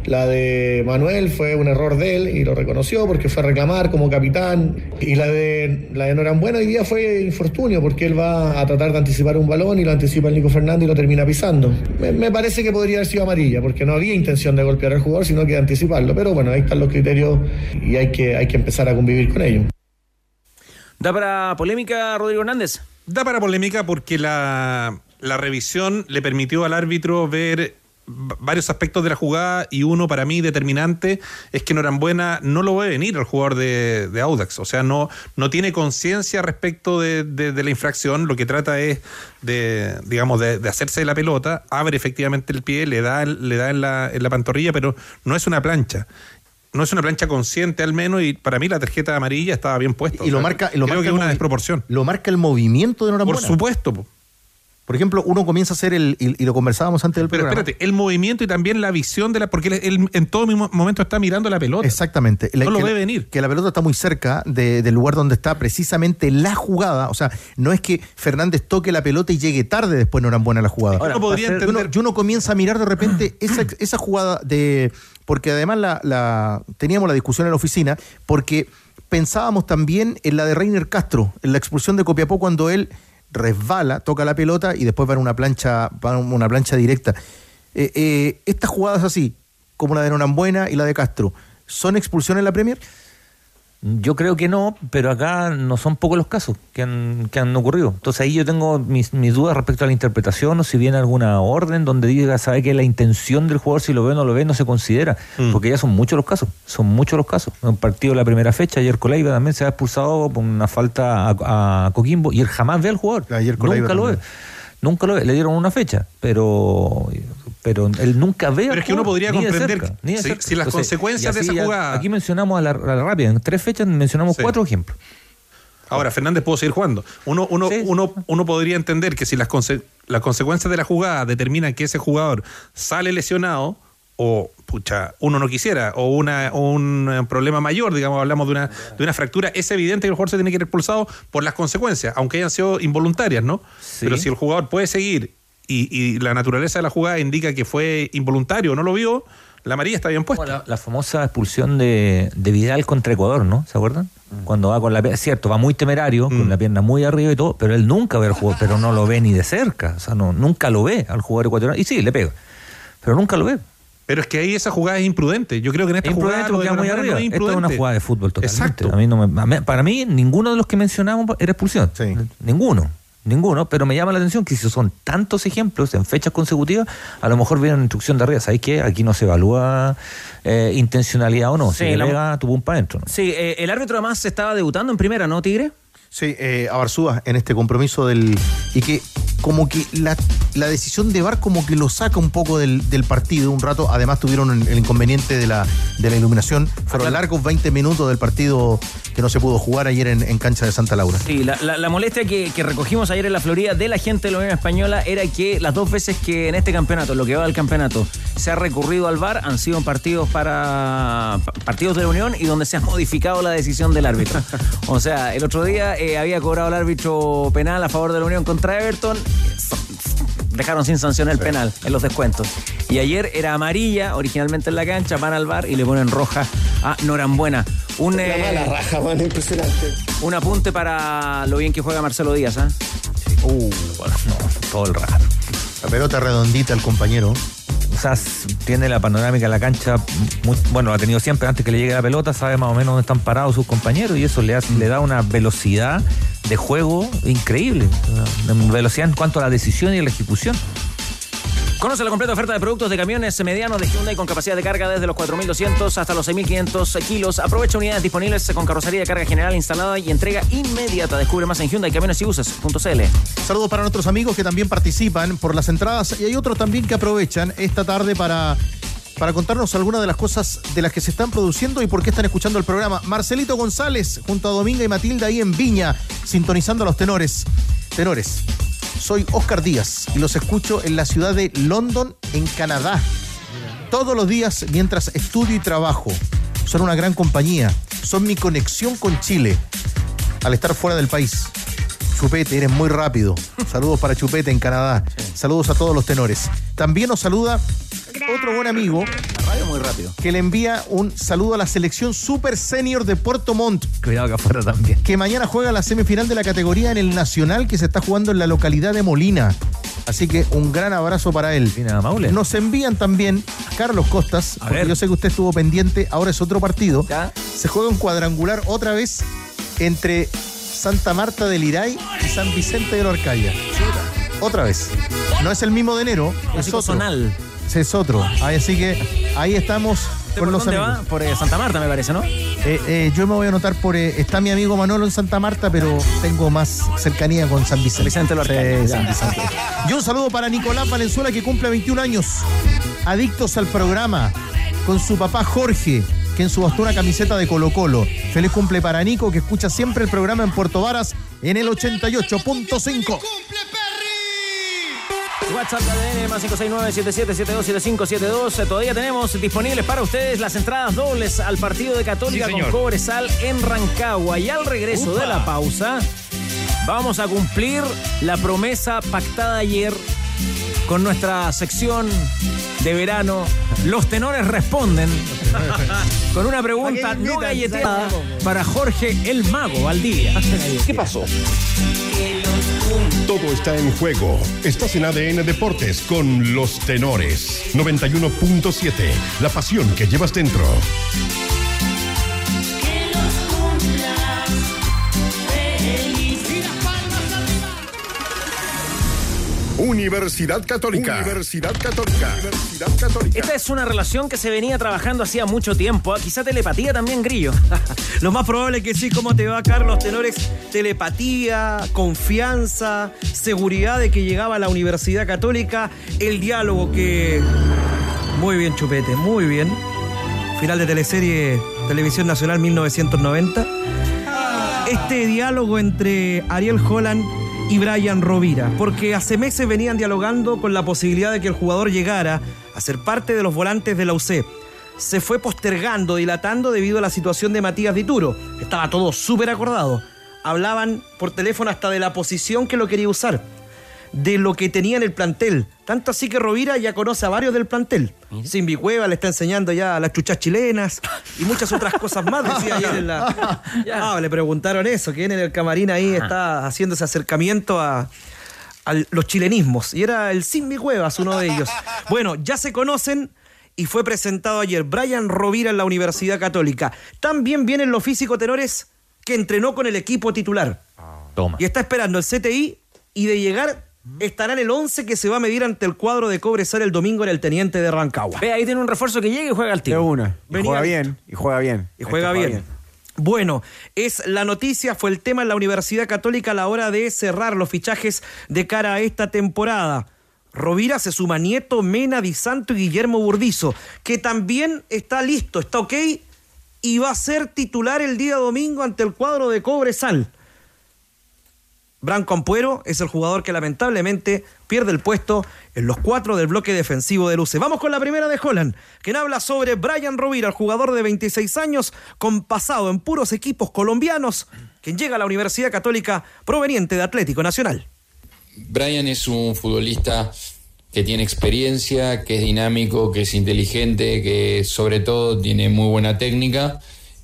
La de Manuel fue un error de él y lo reconoció porque fue a reclamar como capitán. Y la de, la de Norambuena hoy día fue infortunio porque él va a tratar de anticipar un balón y lo anticipa el Nico Fernández y lo termina pisando. Me, me parece que podría haber sido amarilla porque no había intención de golpear al jugador, sino que de anticiparlo. Pero bueno, ahí están los criterios y hay que, hay que empezar a convivir con ellos. ¿Da para polémica, Rodrigo Hernández? Da para polémica porque la, la revisión le permitió al árbitro ver varios aspectos de la jugada y uno para mí determinante es que Norambuena no lo ve venir al jugador de, de Audax, o sea, no, no tiene conciencia respecto de, de- de la infracción, lo que trata es de, digamos, de, hacerse de la pelota, abre efectivamente el pie, le da, le da en, la, en la pantorrilla, pero no es una plancha. No es una plancha consciente al menos y para mí la tarjeta amarilla estaba bien puesta. Y lo marca, lo creo marca que es una desproporción. Lo marca el movimiento de Norambuena. Por supuesto. po. Por ejemplo, uno comienza a hacer el, y, y lo conversábamos antes del Pero programa. espérate, el movimiento y también la visión de la. Porque él, él en todo momento está mirando la pelota. Exactamente. No lo ve venir. Que la pelota está muy cerca de- del lugar donde está precisamente la jugada. O sea, no es que Fernández toque la pelota y llegue tarde después Norambuena a la jugada. Uno podría Y uno- entender- y uno comienza a mirar de repente esa, esa jugada de. Porque además la, la- teníamos la discusión en la oficina, porque pensábamos también en la de Reiner Castro, en la expulsión de Copiapó, cuando él resbala, toca la pelota y después va una plancha, va una plancha directa. Eh, eh, estas jugadas así, como la de Norambuena y la de Castro, ¿son expulsión en la Premier? Yo creo que no, pero acá no son pocos los casos que han, que han ocurrido. Entonces ahí yo tengo mis, mis dudas respecto a la interpretación o si viene alguna orden donde diga, sabe que la intención del jugador, si lo ve o no lo ve, no se considera. Porque ya son muchos los casos, son muchos los casos. En un partido de la primera fecha, ayer Coleiva también se ha expulsado por una falta a, a Coquimbo y él jamás ve al jugador. Ayer Nunca lo ve. Nunca lo ve. Le dieron una fecha, pero pero él nunca ve Pero es que uno podría comprender cerca, si- las consecuencias de esa jugada- Aquí mencionamos a la, a la rápida, en tres fechas mencionamos Sí. cuatro ejemplos. Ahora, Fernández pudo seguir jugando. Uno, uno, uno, uno podría entender que si las, conse- las consecuencias de la jugada determinan que ese jugador sale lesionado o pucha, uno no quisiera, o, una, o un eh, problema mayor, digamos, hablamos de una, de una fractura, es evidente que el jugador se tiene que ir expulsado por las consecuencias, aunque hayan sido involuntarias, ¿no? Pero si el jugador puede seguir y, y la naturaleza de la jugada indica que fue involuntario no lo vio, la amarilla está bien puesta. La, la famosa expulsión de, de Vidal contra Ecuador, ¿no? ¿Se acuerdan? Cuando va con la pierna, cierto, va muy temerario, con la pierna muy arriba y todo, pero él nunca ve al jugador, pero no lo ve ni de cerca, o sea, no, nunca lo ve al jugador ecuatoriano. Y sí, le pega, pero nunca lo ve. Pero es que ahí esa jugada es imprudente. Yo creo que en esta Es jugada imprudente lo de muy no arriba. es es una imprudente. jugada de fútbol totalmente. Exacto. A mí no me- para mí, ninguno de los que mencionamos era expulsión. Ninguno. Ninguno, pero me llama la atención que si son tantos ejemplos en fechas consecutivas, a lo mejor viene una instrucción de arriba. ¿Sabes qué? Aquí no se evalúa eh, intencionalidad o no. Sí, si le la- pega, tu pum para adentro. ¿no? Sí, eh, el árbitro además estaba debutando en primera, ¿no, Tigre? Sí, eh, a Barzúa en este compromiso del. Y que como que la, la decisión de VAR como que lo saca un poco del, del partido un rato. Además tuvieron el, inconveniente de la, de la iluminación. Fueron largos 20 minutos del partido que no se pudo jugar ayer en, en cancha de Santa Laura. Sí, la, la- la molestia que, que recogimos ayer en la Florida de la gente de la Unión Española era que las dos veces que en este campeonato, lo que va del campeonato, se ha recurrido al VAR han sido partidos para pa- partidos de la Unión y donde se ha modificado la decisión del árbitro. O sea, el otro día eh, había cobrado el árbitro penal a favor de la Unión contra Everton. Dejaron sin sanción el penal en los descuentos. Y ayer era amarilla, originalmente en la cancha, van al bar y le ponen roja a Norambuena. Un, La eh, mala raja, man, impresionante. un apunte para lo bien que juega Marcelo Díaz, ¿ah? Uh, bueno, no, todo el rato. La pelota redondita el compañero. O sea, s- tiene la panorámica de la cancha, muy- bueno, lo ha tenido siempre antes que le llegue la pelota, sabe más o menos dónde están parados sus compañeros y eso le, hace- le da una velocidad de juego increíble. Velocidad en cuanto a la decisión y la ejecución. Conoce la completa oferta de productos de camiones medianos de Hyundai con capacidad de carga desde los 4.200 hasta los 6.500 kilos. Aprovecha unidades disponibles con carrocería de carga general instalada y entrega inmediata. Descubre más en Hyundai Camiones y Buses.cl. Saludos para nuestros amigos que también participan por las entradas y hay otros también que aprovechan esta tarde para, para contarnos algunas de las cosas de las que se están produciendo y por qué están escuchando el programa. Marcelito González junto a Dominga y Matilda ahí en Viña, sintonizando a los tenores. Tenores, soy Oscar Díaz y los escucho en la ciudad de London, en Canadá. Todos los días mientras estudio y trabajo. Son una gran compañía. Son mi conexión con Chile al estar fuera del país. Chupete, eres muy rápido. Saludos para Chupete en Canadá. Saludos a todos los tenores. También nos saluda otro buen amigo Radio muy rápido. que le envía un saludo a la selección Super Senior de Puerto Montt. Cuidado que afuera también. Que mañana juega la semifinal de la categoría en el Nacional que se está jugando en la localidad de Molina. Así que un gran abrazo para él. Nos envían también a Carlos Costas, porque ver. yo sé que usted estuvo pendiente, ahora es otro partido. Se juega un cuadrangular otra vez entre Santa Marta del Iray y San Vicente de la Orcaya. Otra vez. No es el mismo de enero, es otro. zonal. Es otro. Ahí, así que ahí estamos ¿Usted con por los dónde amigos. va? Por eh, Santa Marta, me parece, ¿no? Eh, eh, yo me voy a anotar por. eh, está mi amigo Manolo en Santa Marta, pero tengo más cercanía con San Vicente. Vicente lo. Sí, San Vicente. Y un saludo para Nicolás Valenzuela, que cumple 21 años. Adictos al programa. Con su papá Jorge, que en su bastón una camiseta de Colo-Colo. Feliz cumple para Nico, que escucha siempre el programa en Puerto Varas en el 88.5. WhatsApp de ADN más 569-7772-7572. Eh, Todavía tenemos disponibles para ustedes las entradas dobles al partido de Católica Sí, con. Cobresal en Rancagua. Y al regreso Upa. de la pausa, vamos a cumplir la promesa pactada ayer con nuestra sección de verano. Los tenores responden con una pregunta no galleteada para Jorge el Mago Valdivia. ¿Qué pasó? Todo está en juego. Estás en ADN Deportes con los tenores. 91.7. La pasión que llevas dentro. Universidad Católica. Universidad Católica. Universidad Católica. Esta es una relación que se venía trabajando hacía mucho tiempo. ¿ah? Quizá telepatía también, Grillo. Lo más probable es que sí, ¿cómo te va, Carlos? Tenores, telepatía, confianza, seguridad de que llegaba a la Universidad Católica, el diálogo que... Muy bien, Chupete, muy bien. Final de teleserie Televisión Nacional 1990. Este diálogo entre Ariel Holland y Brian Rovira, porque hace meses venían dialogando con la posibilidad de que el jugador llegara a ser parte de los volantes de la UC. se fue postergando, dilatando debido a la situación de Matías Dituro. Estaba todo súper acordado. Hablaban por teléfono hasta de la posición que lo quería usar, de lo que tenía en el plantel. Tanto así que Rovira ya conoce a varios del plantel. Simbi Cueva le está enseñando ya las chuchas chilenas y muchas otras cosas más, decía ayer en la. Ah, le preguntaron eso, que en el camarín ahí está haciendo ese acercamiento a, a los chilenismos. Y era el Simbi Cuevas, uno de ellos. Bueno, ya se conocen y fue presentado ayer Brian Rovira en la Universidad Católica. También vienen los físicos tenores que entrenó con el equipo titular. Toma. Y está esperando el CTI y de llegar estará en el 11 que se va a medir ante el cuadro de Cobresal el domingo en el Teniente de Rancagua. Ve, ahí tiene un refuerzo que llega y juega al De tiro. una. Y Venía- juega bien. Y juega bien. Y juega Este bien. Bueno, es la noticia, fue el tema en la Universidad Católica a la hora de cerrar los fichajes de cara a esta temporada. Rovira se suma Nieto, Mena, Di Santo y Guillermo Burdizo, que también está listo, está ok y va a ser titular el día domingo ante el cuadro de Cobresal. Branco Ampuero es el jugador que lamentablemente pierde el puesto en los cuatro del bloque defensivo de Luce. Vamos con la primera de Holland, quien habla sobre Brian Rovira, el jugador de 26 años con pasado en puros equipos colombianos, quien llega a la Universidad Católica proveniente de Atlético Nacional. Brian es un futbolista que tiene experiencia, que es dinámico, que es inteligente, que sobre todo tiene muy buena técnica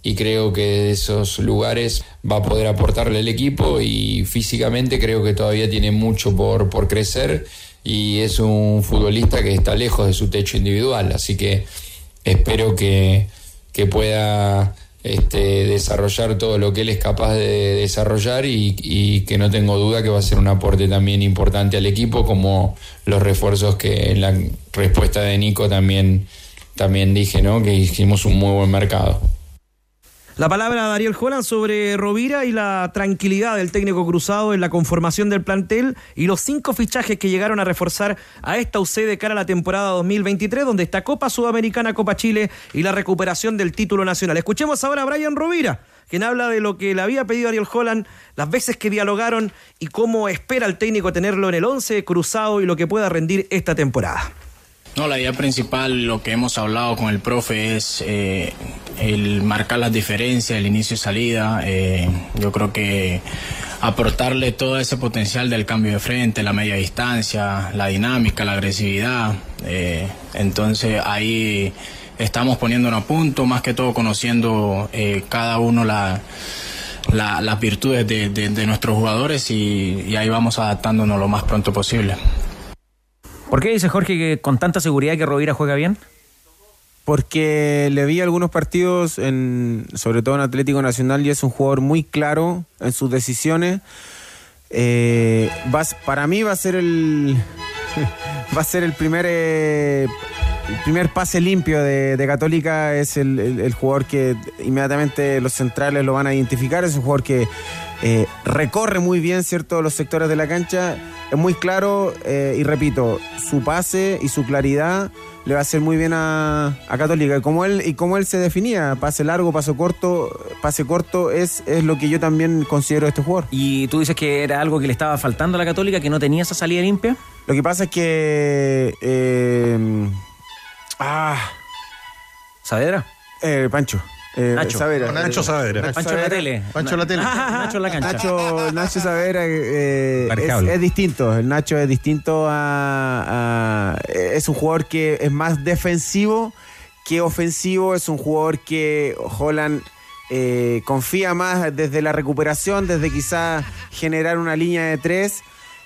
y creo que de esos lugares va a poder aportarle al equipo y físicamente creo que todavía tiene mucho por, por crecer y es un futbolista que está lejos de su techo individual, así que espero que, que pueda este, desarrollar todo lo que él es capaz de desarrollar y, y que no tengo duda que va a ser un aporte también importante al equipo como los refuerzos que en la respuesta de Nico también, también dije, ¿no? que hicimos un muy buen mercado. La palabra de Ariel Holland sobre Rovira y la tranquilidad del técnico cruzado en la conformación del plantel y los cinco fichajes que llegaron a reforzar a esta UC de cara a la temporada 2023, donde está Copa Sudamericana, Copa Chile y la recuperación del título nacional. Escuchemos ahora a Brian Rovira, quien habla de lo que le había pedido Ariel Holland, las veces que dialogaron y cómo espera el técnico tenerlo en el 11 cruzado y lo que pueda rendir esta temporada. No, la idea principal, lo que hemos hablado con el profe es eh, el marcar las diferencias, el inicio y salida. eh, yo creo que aportarle todo ese potencial del cambio de frente, la media distancia, la dinámica, la agresividad. eh, entonces ahí estamos poniéndonos a punto, más que todo conociendo eh, cada uno la, la- las virtudes de, nuestros jugadores y ahí vamos adaptándonos lo más pronto posible. ¿Por qué dice Jorge que con tanta seguridad que Rovira juega bien? Porque le vi algunos partidos, en, sobre todo en Atlético Nacional, y es un jugador muy claro en sus decisiones. Eh, para mí va a ser el va a ser el primer eh, el primer pase limpio de, Católica es el- el jugador que inmediatamente los centrales lo van a identificar es un jugador que eh, recorre muy bien ciertos los sectores de la cancha es muy claro eh, y repito su pase y su claridad le va a hacer muy bien a, a Católica y como él y como él se definía pase largo pase corto pase corto es, es lo que yo también considero de este jugador Y tú dices que era algo que le estaba faltando a la Católica, que no tenía esa salida limpia. Lo que pasa es que. eh, ah. ¿Saavedra? Eh, Pancho. Eh, Nacho. Saavedra. Nacho Saavedra. Pancho en la tele. Pancho en la tele. Nacho la cancha. Nacho, Nacho Saavedra eh, es, distinto. El Nacho es distinto a, a- Es un jugador que es más defensivo que ofensivo. Es un jugador que Holland. eh, confía más desde la recuperación, desde quizás generar una línea de tres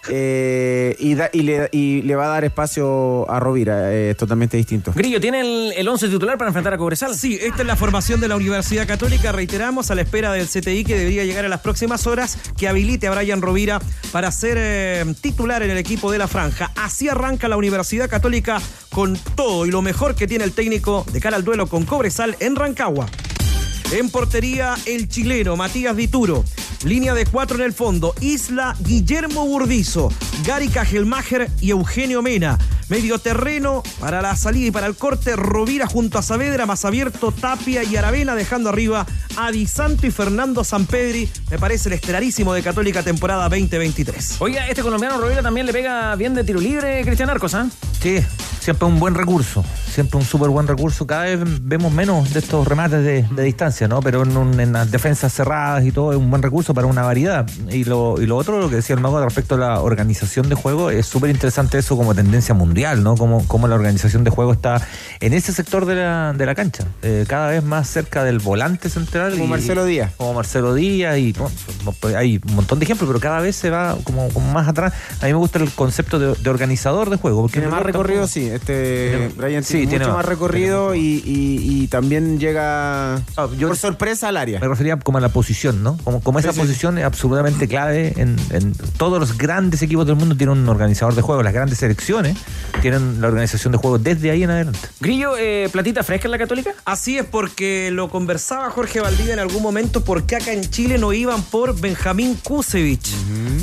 eh, y, da- y le, y le va a dar espacio a Rovira. eh, es totalmente distinto. Grillo, ¿tiene el, el 11 titular para enfrentar a Cobresal? Sí, esta es la formación de la Universidad Católica, reiteramos, a la espera del CTI que debería llegar a las próximas horas, que habilite a Brian Rovira para ser eh, titular en el equipo de la franja. Así arranca la Universidad Católica con todo y lo mejor que tiene el técnico de cara al duelo con Cobresal en Rancagua. En portería, el chileno Matías Dituro. Línea de cuatro en el fondo. Isla, Guillermo Burdizo, Gary Cajelmacher y Eugenio Mena. Medio terreno para la salida y para el corte. Rovira junto a Saavedra, más abierto, Tapia y Aravena, dejando arriba a Di Santo y Fernando Sampedri. Me parece el estelarísimo de Católica temporada 2023. Oiga, este colombiano Rovira también le pega bien de tiro libre, Cristian Arcos, ¿ah? Sí, sí, siempre un buen recurso, siempre un súper buen recurso. Cada vez vemos menos de estos remates de, de distancia, ¿no? Pero en, un- en las defensas cerradas y todo es un buen recurso para una variedad. Y lo, y lo otro, lo que decía el Mago respecto a la organización de juego, es súper interesante eso como tendencia mundial, ¿no? Como, como la organización de juego está en ese sector de la, de la cancha, eh, cada vez más cerca del volante central. Como y- Marcelo Díaz. Como Marcelo Díaz y no, pues, hay un montón de ejemplos, pero cada vez se va como, como más atrás. A mí me gusta el concepto de, de organizador de juego. Porque Tiene en más recorrido, sí. Este sí, tiene tiene mucho más, más recorrido y, y- y también llega por sorpresa al área. Me refería como a la posición, ¿no? Como, como esa Sí, sí. posición es absolutamente clave en, en todos los grandes equipos del mundo tienen un organizador de juego, las grandes selecciones tienen la organización de juego desde ahí en adelante. Grillo, eh, platita fresca en la Católica. Así es, porque lo conversaba Jorge Valdivia en algún momento, porque acá en Chile no iban por Benjamín Kusevich.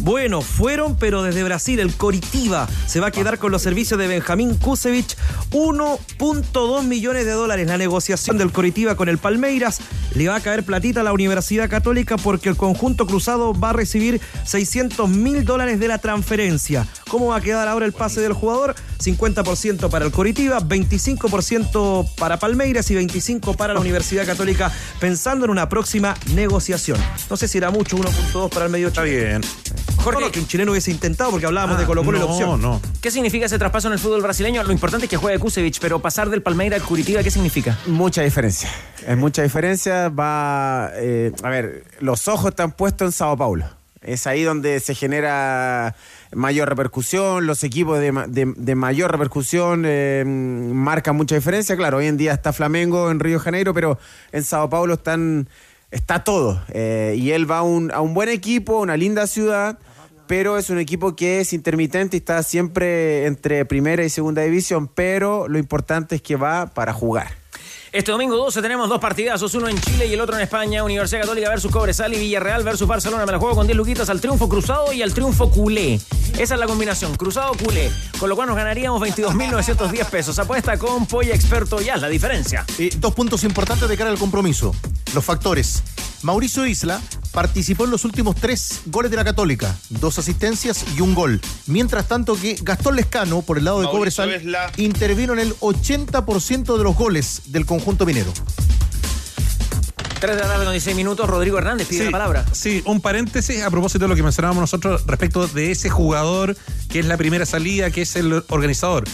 Bueno, fueron, pero desde Brasil, el Coritiba se va a quedar con los servicios de Benjamín Kusevich. 1.2 millones de dólares la negociación del Coritiba con el Palmeiras. Le va a caer platita a la Universidad Católica porque el conjunto cruzado va a recibir 600 mil dólares de la transferencia. ¿Cómo va a quedar ahora el pase del jugador? 50% para el Coritiba, 25% para Palmeiras y 25% para la Universidad Católica, pensando en una próxima negociación. No sé si era mucho, 1.2 para el medio Está bien. Jorge, que un chileno hubiese intentado porque hablábamos de Colo Colo y la opción. ¿Qué significa ese traspaso en el fútbol brasileño? Lo importante es que juegue Kusevich, pero pasar del Palmeiras al Curitiba, ¿qué significa? Mucha diferencia. Es mucha diferencia. Va. eh, a ver, los ojos están puestos en Sao Paulo. Es ahí donde se genera mayor repercusión, los equipos de, de- mayor repercusión eh, marcan mucha diferencia. Claro, hoy en día está Flamengo en Río de Janeiro, pero en Sao Paulo están, está todo. Eh, y él va a un, a un buen equipo, una linda ciudad, pero es un equipo que es intermitente y está siempre entre primera y segunda división, pero lo importante es que va para jugar. Este domingo 12 tenemos dos partidazos, uno en Chile y el otro en España. Universidad Católica versus Cobresal y Villarreal versus Barcelona. Me la juego con 10 luquitas al triunfo cruzado y al triunfo culé. Esa es la combinación, cruzado culé. Con lo cual nos ganaríamos 22.910 pesos. Apuesta con Polla Experto y haz la diferencia. Eh, dos puntos importantes de cara al compromiso. Los factores. Mauricio Isla participó en los últimos tres goles de la Católica, dos asistencias y un gol. Mientras tanto que Gastón Lescano, por el lado de Mauricio Cobresal, intervino en el 80% de los goles del conjunto minero. 3 de la tarde con 16 minutos. Rodrigo Hernández pide Sí, la palabra. Sí, un paréntesis a propósito de lo que mencionábamos nosotros respecto de ese jugador que es la primera salida, que es el organizador.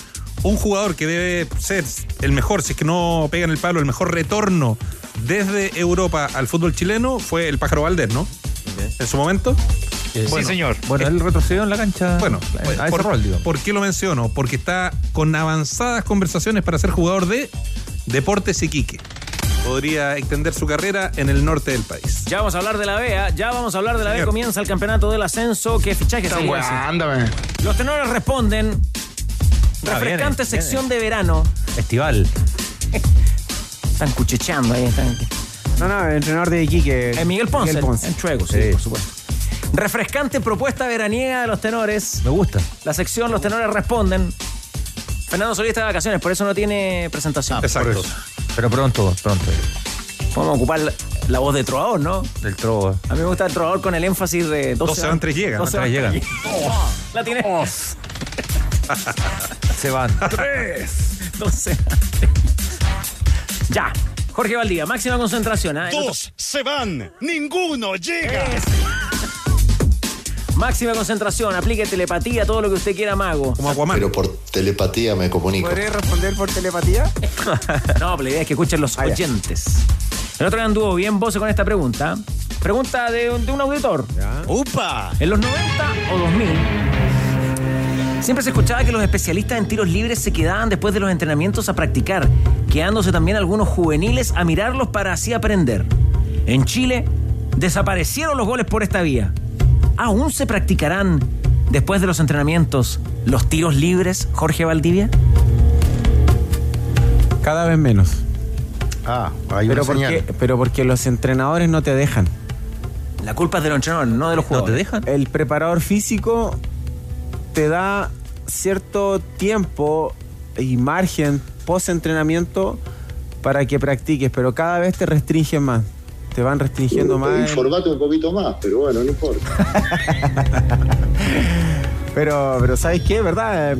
Un jugador que debe ser el mejor, si es que no pega en el palo, el mejor retorno desde Europa al fútbol chileno fue el Pájaro Valdés, ¿no? En su momento. Sí, señor. Bueno, él retrocedió en la cancha Bueno, a ese por, rol, digamos. ¿por qué lo menciono? Porque está con avanzadas conversaciones para ser jugador de Deportes Iquique. Podría extender su carrera en el norte del país. Ya vamos a hablar de la B, ¿ah? ya vamos a hablar de la B. Señor. Comienza el campeonato del ascenso. ¿Qué fichaje se ándame. Los tenores responden. Ah, Refrescante viene, sección de verano. Estival. Están cuchicheando ahí. Están... No, no, el entrenador de Iquique. Eh, Miguel Ponce. Miguel Ponce. En Chuego, sí, Sí. por supuesto. Refrescante propuesta veraniega de los tenores. Me gusta. La sección Los tenores responden. Fernando Solís está de vacaciones, por eso no tiene presentación. Exacto. Pero pronto, pronto. Podemos ocupar la, la voz de trovador, ¿no? Del trovo. A mí me gusta el trovador con el énfasis de 12, Dos se van, tres llegan. Dos se Tres van, llegan. tres llegan. La tiene. Se van. Tres. 12. Ya. Jorge Valdía, máxima concentración. ¿ah? Dos se van, ninguno llega. Máxima concentración, aplique telepatía, todo lo que usted quiera, mago. Como Aquaman. Pero por telepatía me comunico. ¿Podría responder por telepatía? No, pero la idea es que escuchen los Ah, oyentes. El otro día anduvo bien Voce con esta pregunta. Pregunta de, un- de un auditor. ¡Upa! En los 90 o 2000, siempre se escuchaba que los especialistas en tiros libres se quedaban después de los entrenamientos a practicar, quedándose también algunos juveniles a mirarlos para así aprender. En Chile, desaparecieron los goles por esta vía. ¿Aún se practicarán después de los entrenamientos los tiros libres, Jorge Valdivia? Cada vez menos. Ah, hay Pero una porque, señal. pero porque los entrenadores no te dejan. La culpa es de los entrenadores, no de los ¿No te jugadores. dejan? El preparador físico te da cierto tiempo y margen post entrenamiento para que practiques, pero cada vez te restringen más. Te van restringiendo más. Informate un poquito más, pero bueno, no importa. Pero, pero ¿sabes qué? ¿Verdad?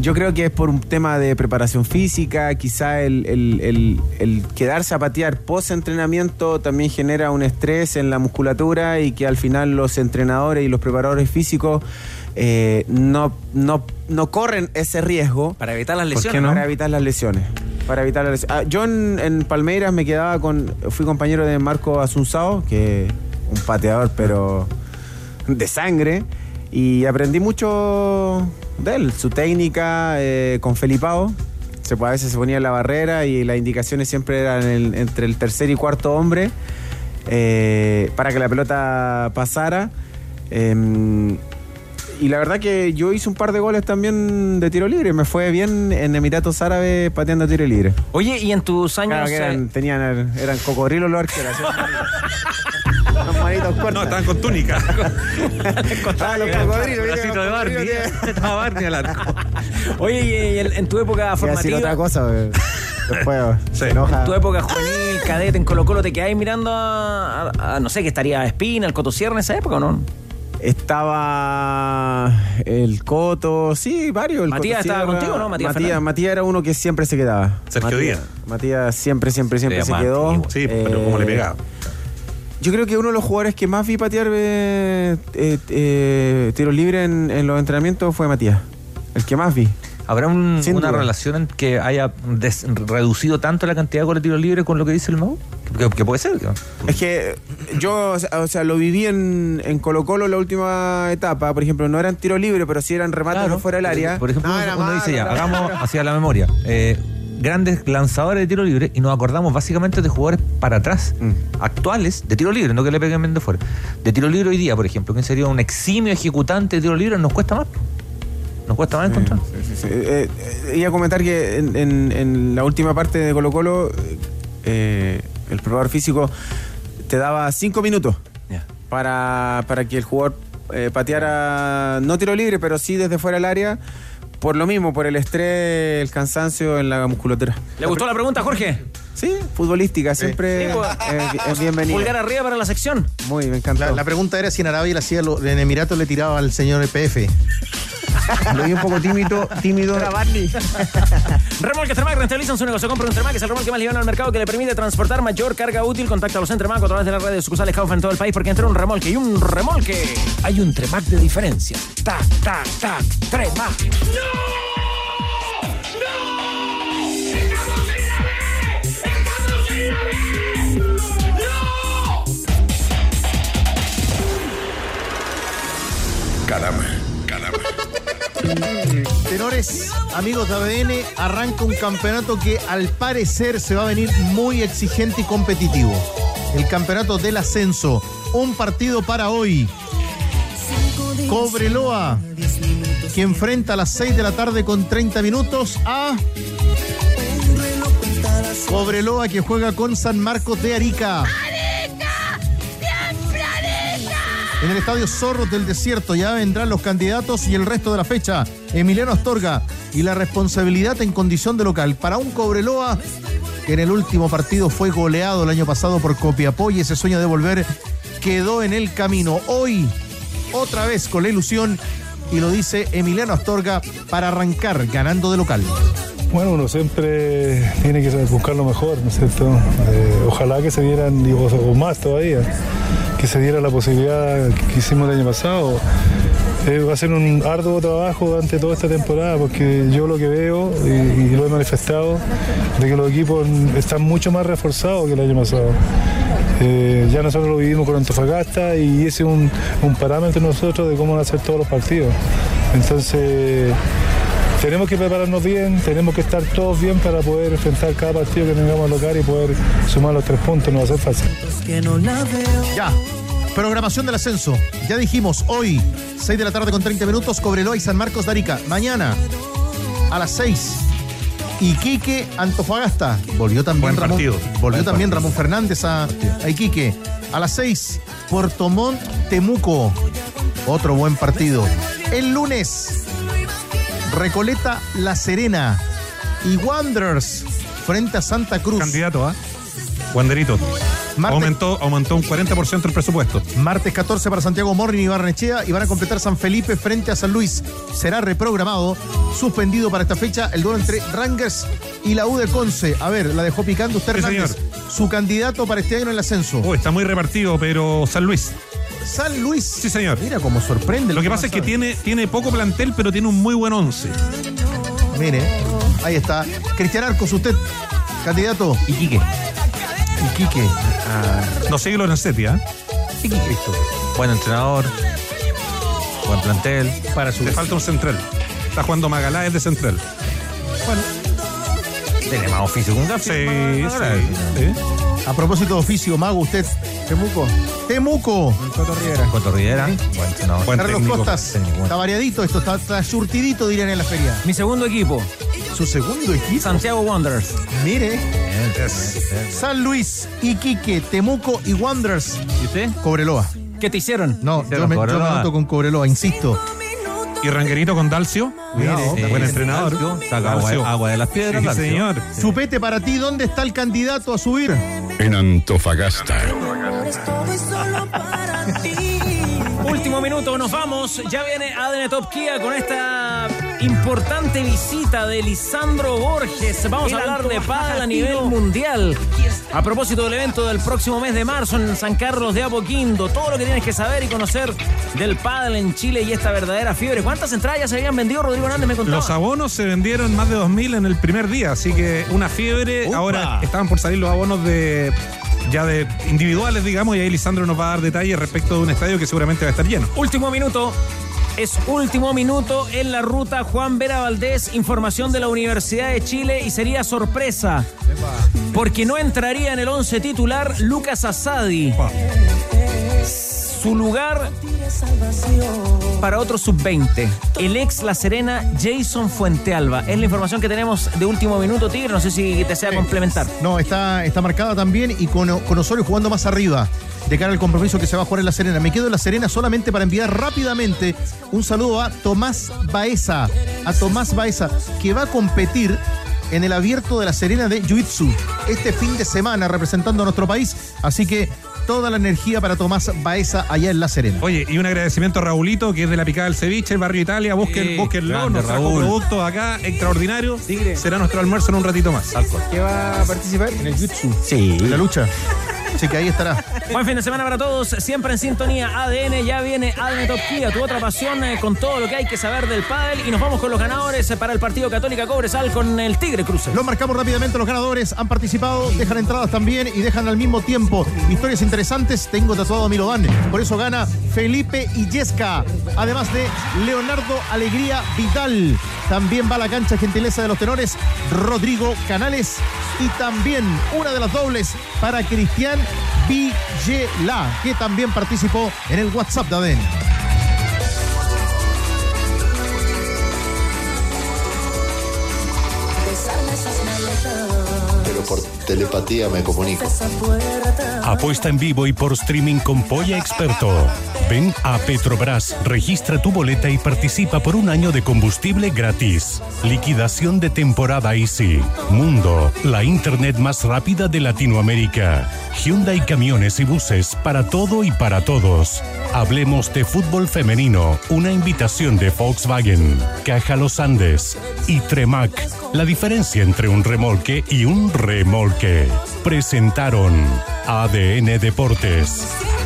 Yo creo que es por un tema de preparación física, quizá el, el- el- el quedarse a patear post-entrenamiento también genera un estrés en la musculatura y que al final los entrenadores y los preparadores físicos eh, no, no, no corren ese riesgo. Para evitar las ¿Por lesiones. no? Para evitar las lesiones. Para evitar las lesiones. Ah, yo en, en Palmeiras me quedaba con. Fui compañero de Marco Asunzao, que un pateador, pero de sangre. Y aprendí mucho de él, su técnica eh, con Felipao. Se, a veces se ponía en la barrera y las indicaciones siempre eran el- entre el tercer y cuarto hombre eh, para que la pelota pasara. Em, y la verdad que yo hice un par de goles también de tiro libre. Me fue bien en Emiratos Árabes pateando tiro libre. Oye, y en tus años. Claro que eran, eh, tenían, eran cocodrilos los arqueros. Los manitos cortos. No, estaban con túnica. Ah, los cocodrilos. Bracito de Barney. Estaba Barney al arco. Oye, y, y en, en tu época Voy a decir formativa. otra cosa. güey. Después se enoja. En tu época juvenil, cadete en Colo Colo, ¿te quedáis mirando a, a- a- no sé, que estaría Espina, el Coto Sierra en esa época o no? Estaba el Coto, sí, varios. el Matías Coto estaba Sierra. contigo, ¿no? Matías Matías, Fernández. Matías era uno que siempre se quedaba. Sergio Matías, Díaz. Matías siempre, siempre, siempre se quedó. Sí, pero cómo le pegaba. Yo creo que uno de los jugadores que más vi patear eh, eh, eh, tiros libres en, en los entrenamientos fue Matías. El que más vi. ¿Habrá un- una duda. relación en que haya des- reducido tanto la cantidad de goles de tiro libre con lo que dice el Mau? Que, que puede ser. ¿no? Es que yo, o sea, lo viví en, en Colo Colo la última etapa. Por ejemplo, no eran tiro libre, pero sí eran remates Claro. de fuera del área. Por ejemplo, No, uno, dice ya, hagamos hacia la memoria. eh, grandes lanzadores de tiro libre y nos acordamos básicamente de jugadores para atrás, Mm. actuales, de tiro libre, no que le peguen bien de fuera. De tiro libre hoy día, por ejemplo, ¿quién sería un eximio ejecutante de tiro libre? Nos cuesta más. Nos cuesta más encontrar. Sí, eh, eh, iba a comentar que en, en- en la última parte de Colo Colo, eh, el probador físico te daba cinco minutos para, para que el jugador eh, pateara, no tiro libre, pero sí desde fuera del área, por lo mismo, por el estrés, el cansancio en la musculatura. ¿Le gustó la pregunta, Jorge? Sí, futbolística, siempre Sí, pues. es, es bienvenida. Pulgar arriba para la sección. Muy, me encantó. La, la pregunta era si en Arabia le hacía lo- en Emiratos le tiraba al señor EPF. Lo vi un poco tímido, tímido. Remolque Tremac rentabilizan su negocio. Compra un Tremac, es el remolque más liviano al mercado que le permite transportar mayor carga útil. Contacta a los Entremac a través de las redes sucursales Kaufa en todo el país porque entre un remolque y un remolque. Hay un Tremac de diferencia. Tac, tac, tac. Tremac. Caramba, Tenores, amigos de ADN, arranca un campeonato que al parecer se va a venir muy exigente y competitivo. El campeonato del ascenso. Un partido para hoy. Cobreloa, que enfrenta a las 6 de la tarde con 30 minutos a Cobreloa, que juega con San Marcos de Arica. En el estadio Zorros del Desierto ya vendrán los candidatos y el resto de la fecha. Emiliano Astorga y la responsabilidad en condición de local para un Cobreloa que en el último partido fue goleado el año pasado por Copiapó y ese sueño de volver quedó en el camino. Hoy, otra vez con la ilusión, y lo dice Emiliano Astorga, para arrancar ganando de local. Bueno, uno siempre tiene que buscar lo mejor, ¿no es cierto? Eh, ojalá que se o más todavía, que se diera la posibilidad que hicimos el año pasado. Eh, va a ser un arduo trabajo durante toda esta temporada porque yo lo que veo y, lo he manifestado de que los equipos están mucho más reforzados que el año pasado. Eh, ya nosotros lo vivimos con Antofagasta y ese es un, un parámetro nosotros de cómo van a ser todos los partidos. Entonces tenemos que prepararnos bien, tenemos que estar todos bien para poder enfrentar cada partido que tengamos local y poder sumar los tres puntos, no va a ser fácil. Ya. Programación del ascenso. Ya dijimos, hoy, 6 de la tarde con 30 minutos, Cobreloa y San Marcos de Arica. Mañana, a las 6, Iquique, Antofagasta. Volvió también Buen Ramón. partido. Volvió Buen también partido. Ramón Fernández a, a Iquique. A las 6, Puerto Montt, Temuco. Otro buen partido. El lunes, Recoleta, La Serena. Y Wanderers frente a Santa Cruz. Candidato, ¿ah? Wanderito. Aumentó, aumentó un 40% el presupuesto. Martes 14 para Santiago Morning y Barnechea y van a completar San Felipe frente a San Luis. Será reprogramado, suspendido para esta fecha el duelo entre Rangers y la U de Conce. A ver, la dejó picando usted, Sí, Hernández. Su candidato para este año en el ascenso. Oh, está muy repartido, pero San Luis. San Luis. Sí, señor. Mira cómo sorprende. Lo que pasa es que tiene, tiene poco plantel, pero tiene un muy buen once. Mire, ahí está. Cristian Arcos, usted, candidato. Iquique. Iquique. No sigue Lorenzetti, ¿ah? Buen entrenador. Buen plantel. Para su... Le falta un central. Está jugando Magaláes de central. Tiene más oficio que un gafe. Sí, sí, sí. A propósito de oficio, mago, usted, Temuco. Temuco. Coto Rivera. Coto Rivera. Buen entrenador. Buen Carlos técnico. Costas. técnico. Está variadito esto, está, está surtidito, dirían en la feria. Mi segundo equipo, Su segundo equipo. Santiago Wanderers. Mire. San Luis, Iquique, Temuco y Wanderers. ¿Y usted? Cobreloa. ¿Qué te hicieron? No, yo Hicieron me, yo me con Cobreloa, insisto. Y Ranguerito con Dalcio. Mire, Sí, buen entrenador. Dalcio, Saca agua, Dalcio. agua de las piedras. Sí, Dalcio. señor. Chupete para ti, ¿dónde está el candidato a subir? En Antofagasta. Último minuto, nos vamos. Ya viene ADN Top Kia con esta importante visita de Lisandro Borges. Vamos a hablar de pádel a nivel mundial. A propósito del evento del próximo mes de marzo en San Carlos de Apoquindo, todo lo que tienes que saber y conocer del pádel en Chile y esta verdadera fiebre. ¿Cuántas entradas ya se habían vendido? Rodrigo Hernández me contaba. Los abonos se vendieron más de 2.000 en el primer día, así que una fiebre. Upa. Ahora estaban por salir los abonos de ya de individuales, digamos, y ahí Lisandro nos va a dar detalles respecto de un estadio que seguramente va a estar lleno. Último minuto. Es último minuto en la ruta Juan Vera Valdés, información de la Universidad de Chile y sería sorpresa porque no entraría en el 11 titular Lucas Asadi. Su lugar para otro sub-20, el ex La Serena Jason Fuentealba. Es la información que tenemos de último minuto, Tigre. No sé si te sea complementar. No, está, está marcada también y con, con Osorio jugando más arriba de cara al compromiso que se va a jugar en La Serena. Me quedo en La Serena solamente para enviar rápidamente un saludo a Tomás Baeza, a Tomás Baeza, que va a competir en el abierto de La Serena de Jiu-Jitsu este fin de semana representando a nuestro país. Así que toda la energía para Tomás Baeza allá en La Serena. Oye, y un agradecimiento a Raulito, que es de la picada del ceviche, el barrio Italia. Busquen, Sí, búsquenlo, nos trajo productos acá extraordinarios. Tigre. Será nuestro almuerzo en un ratito más. ¿Qué va a participar? En el Jiu-Jitsu, Sí. en la lucha. Así que ahí estará. Buen fin de semana para todos, siempre en sintonía ADN, ya viene ADN Top Kia, tu otra pasión eh, con todo lo que hay que saber del pádel y nos vamos con los ganadores eh, para el partido Católica Cobresal con el Tigre Cruces. Lo marcamos rápidamente, los ganadores han participado, dejan entradas también y dejan al mismo tiempo historias interesantes. Tengo tatuado a Milodán, por eso gana Felipe Illesca, además de Leonardo Alegría Vidal. También va a la cancha gentileza de los tenores Rodrigo Canales y también una de las dobles para Cristian Villela, que también participó en el WhatsApp de ADN. Telepatía me comunico. Apuesta en vivo y por streaming con Polla Experto. Ven a Petrobras, registra tu boleta y participa por un año de combustible gratis. Liquidación de temporada Easy. Mundo, la internet más rápida de Latinoamérica. Hyundai camiones y buses para todo y para todos. Hablemos de fútbol femenino, una invitación de Volkswagen, Caja Los Andes y Tremac. La diferencia entre un remolque y un remolque. Presentaron ADN Deportes.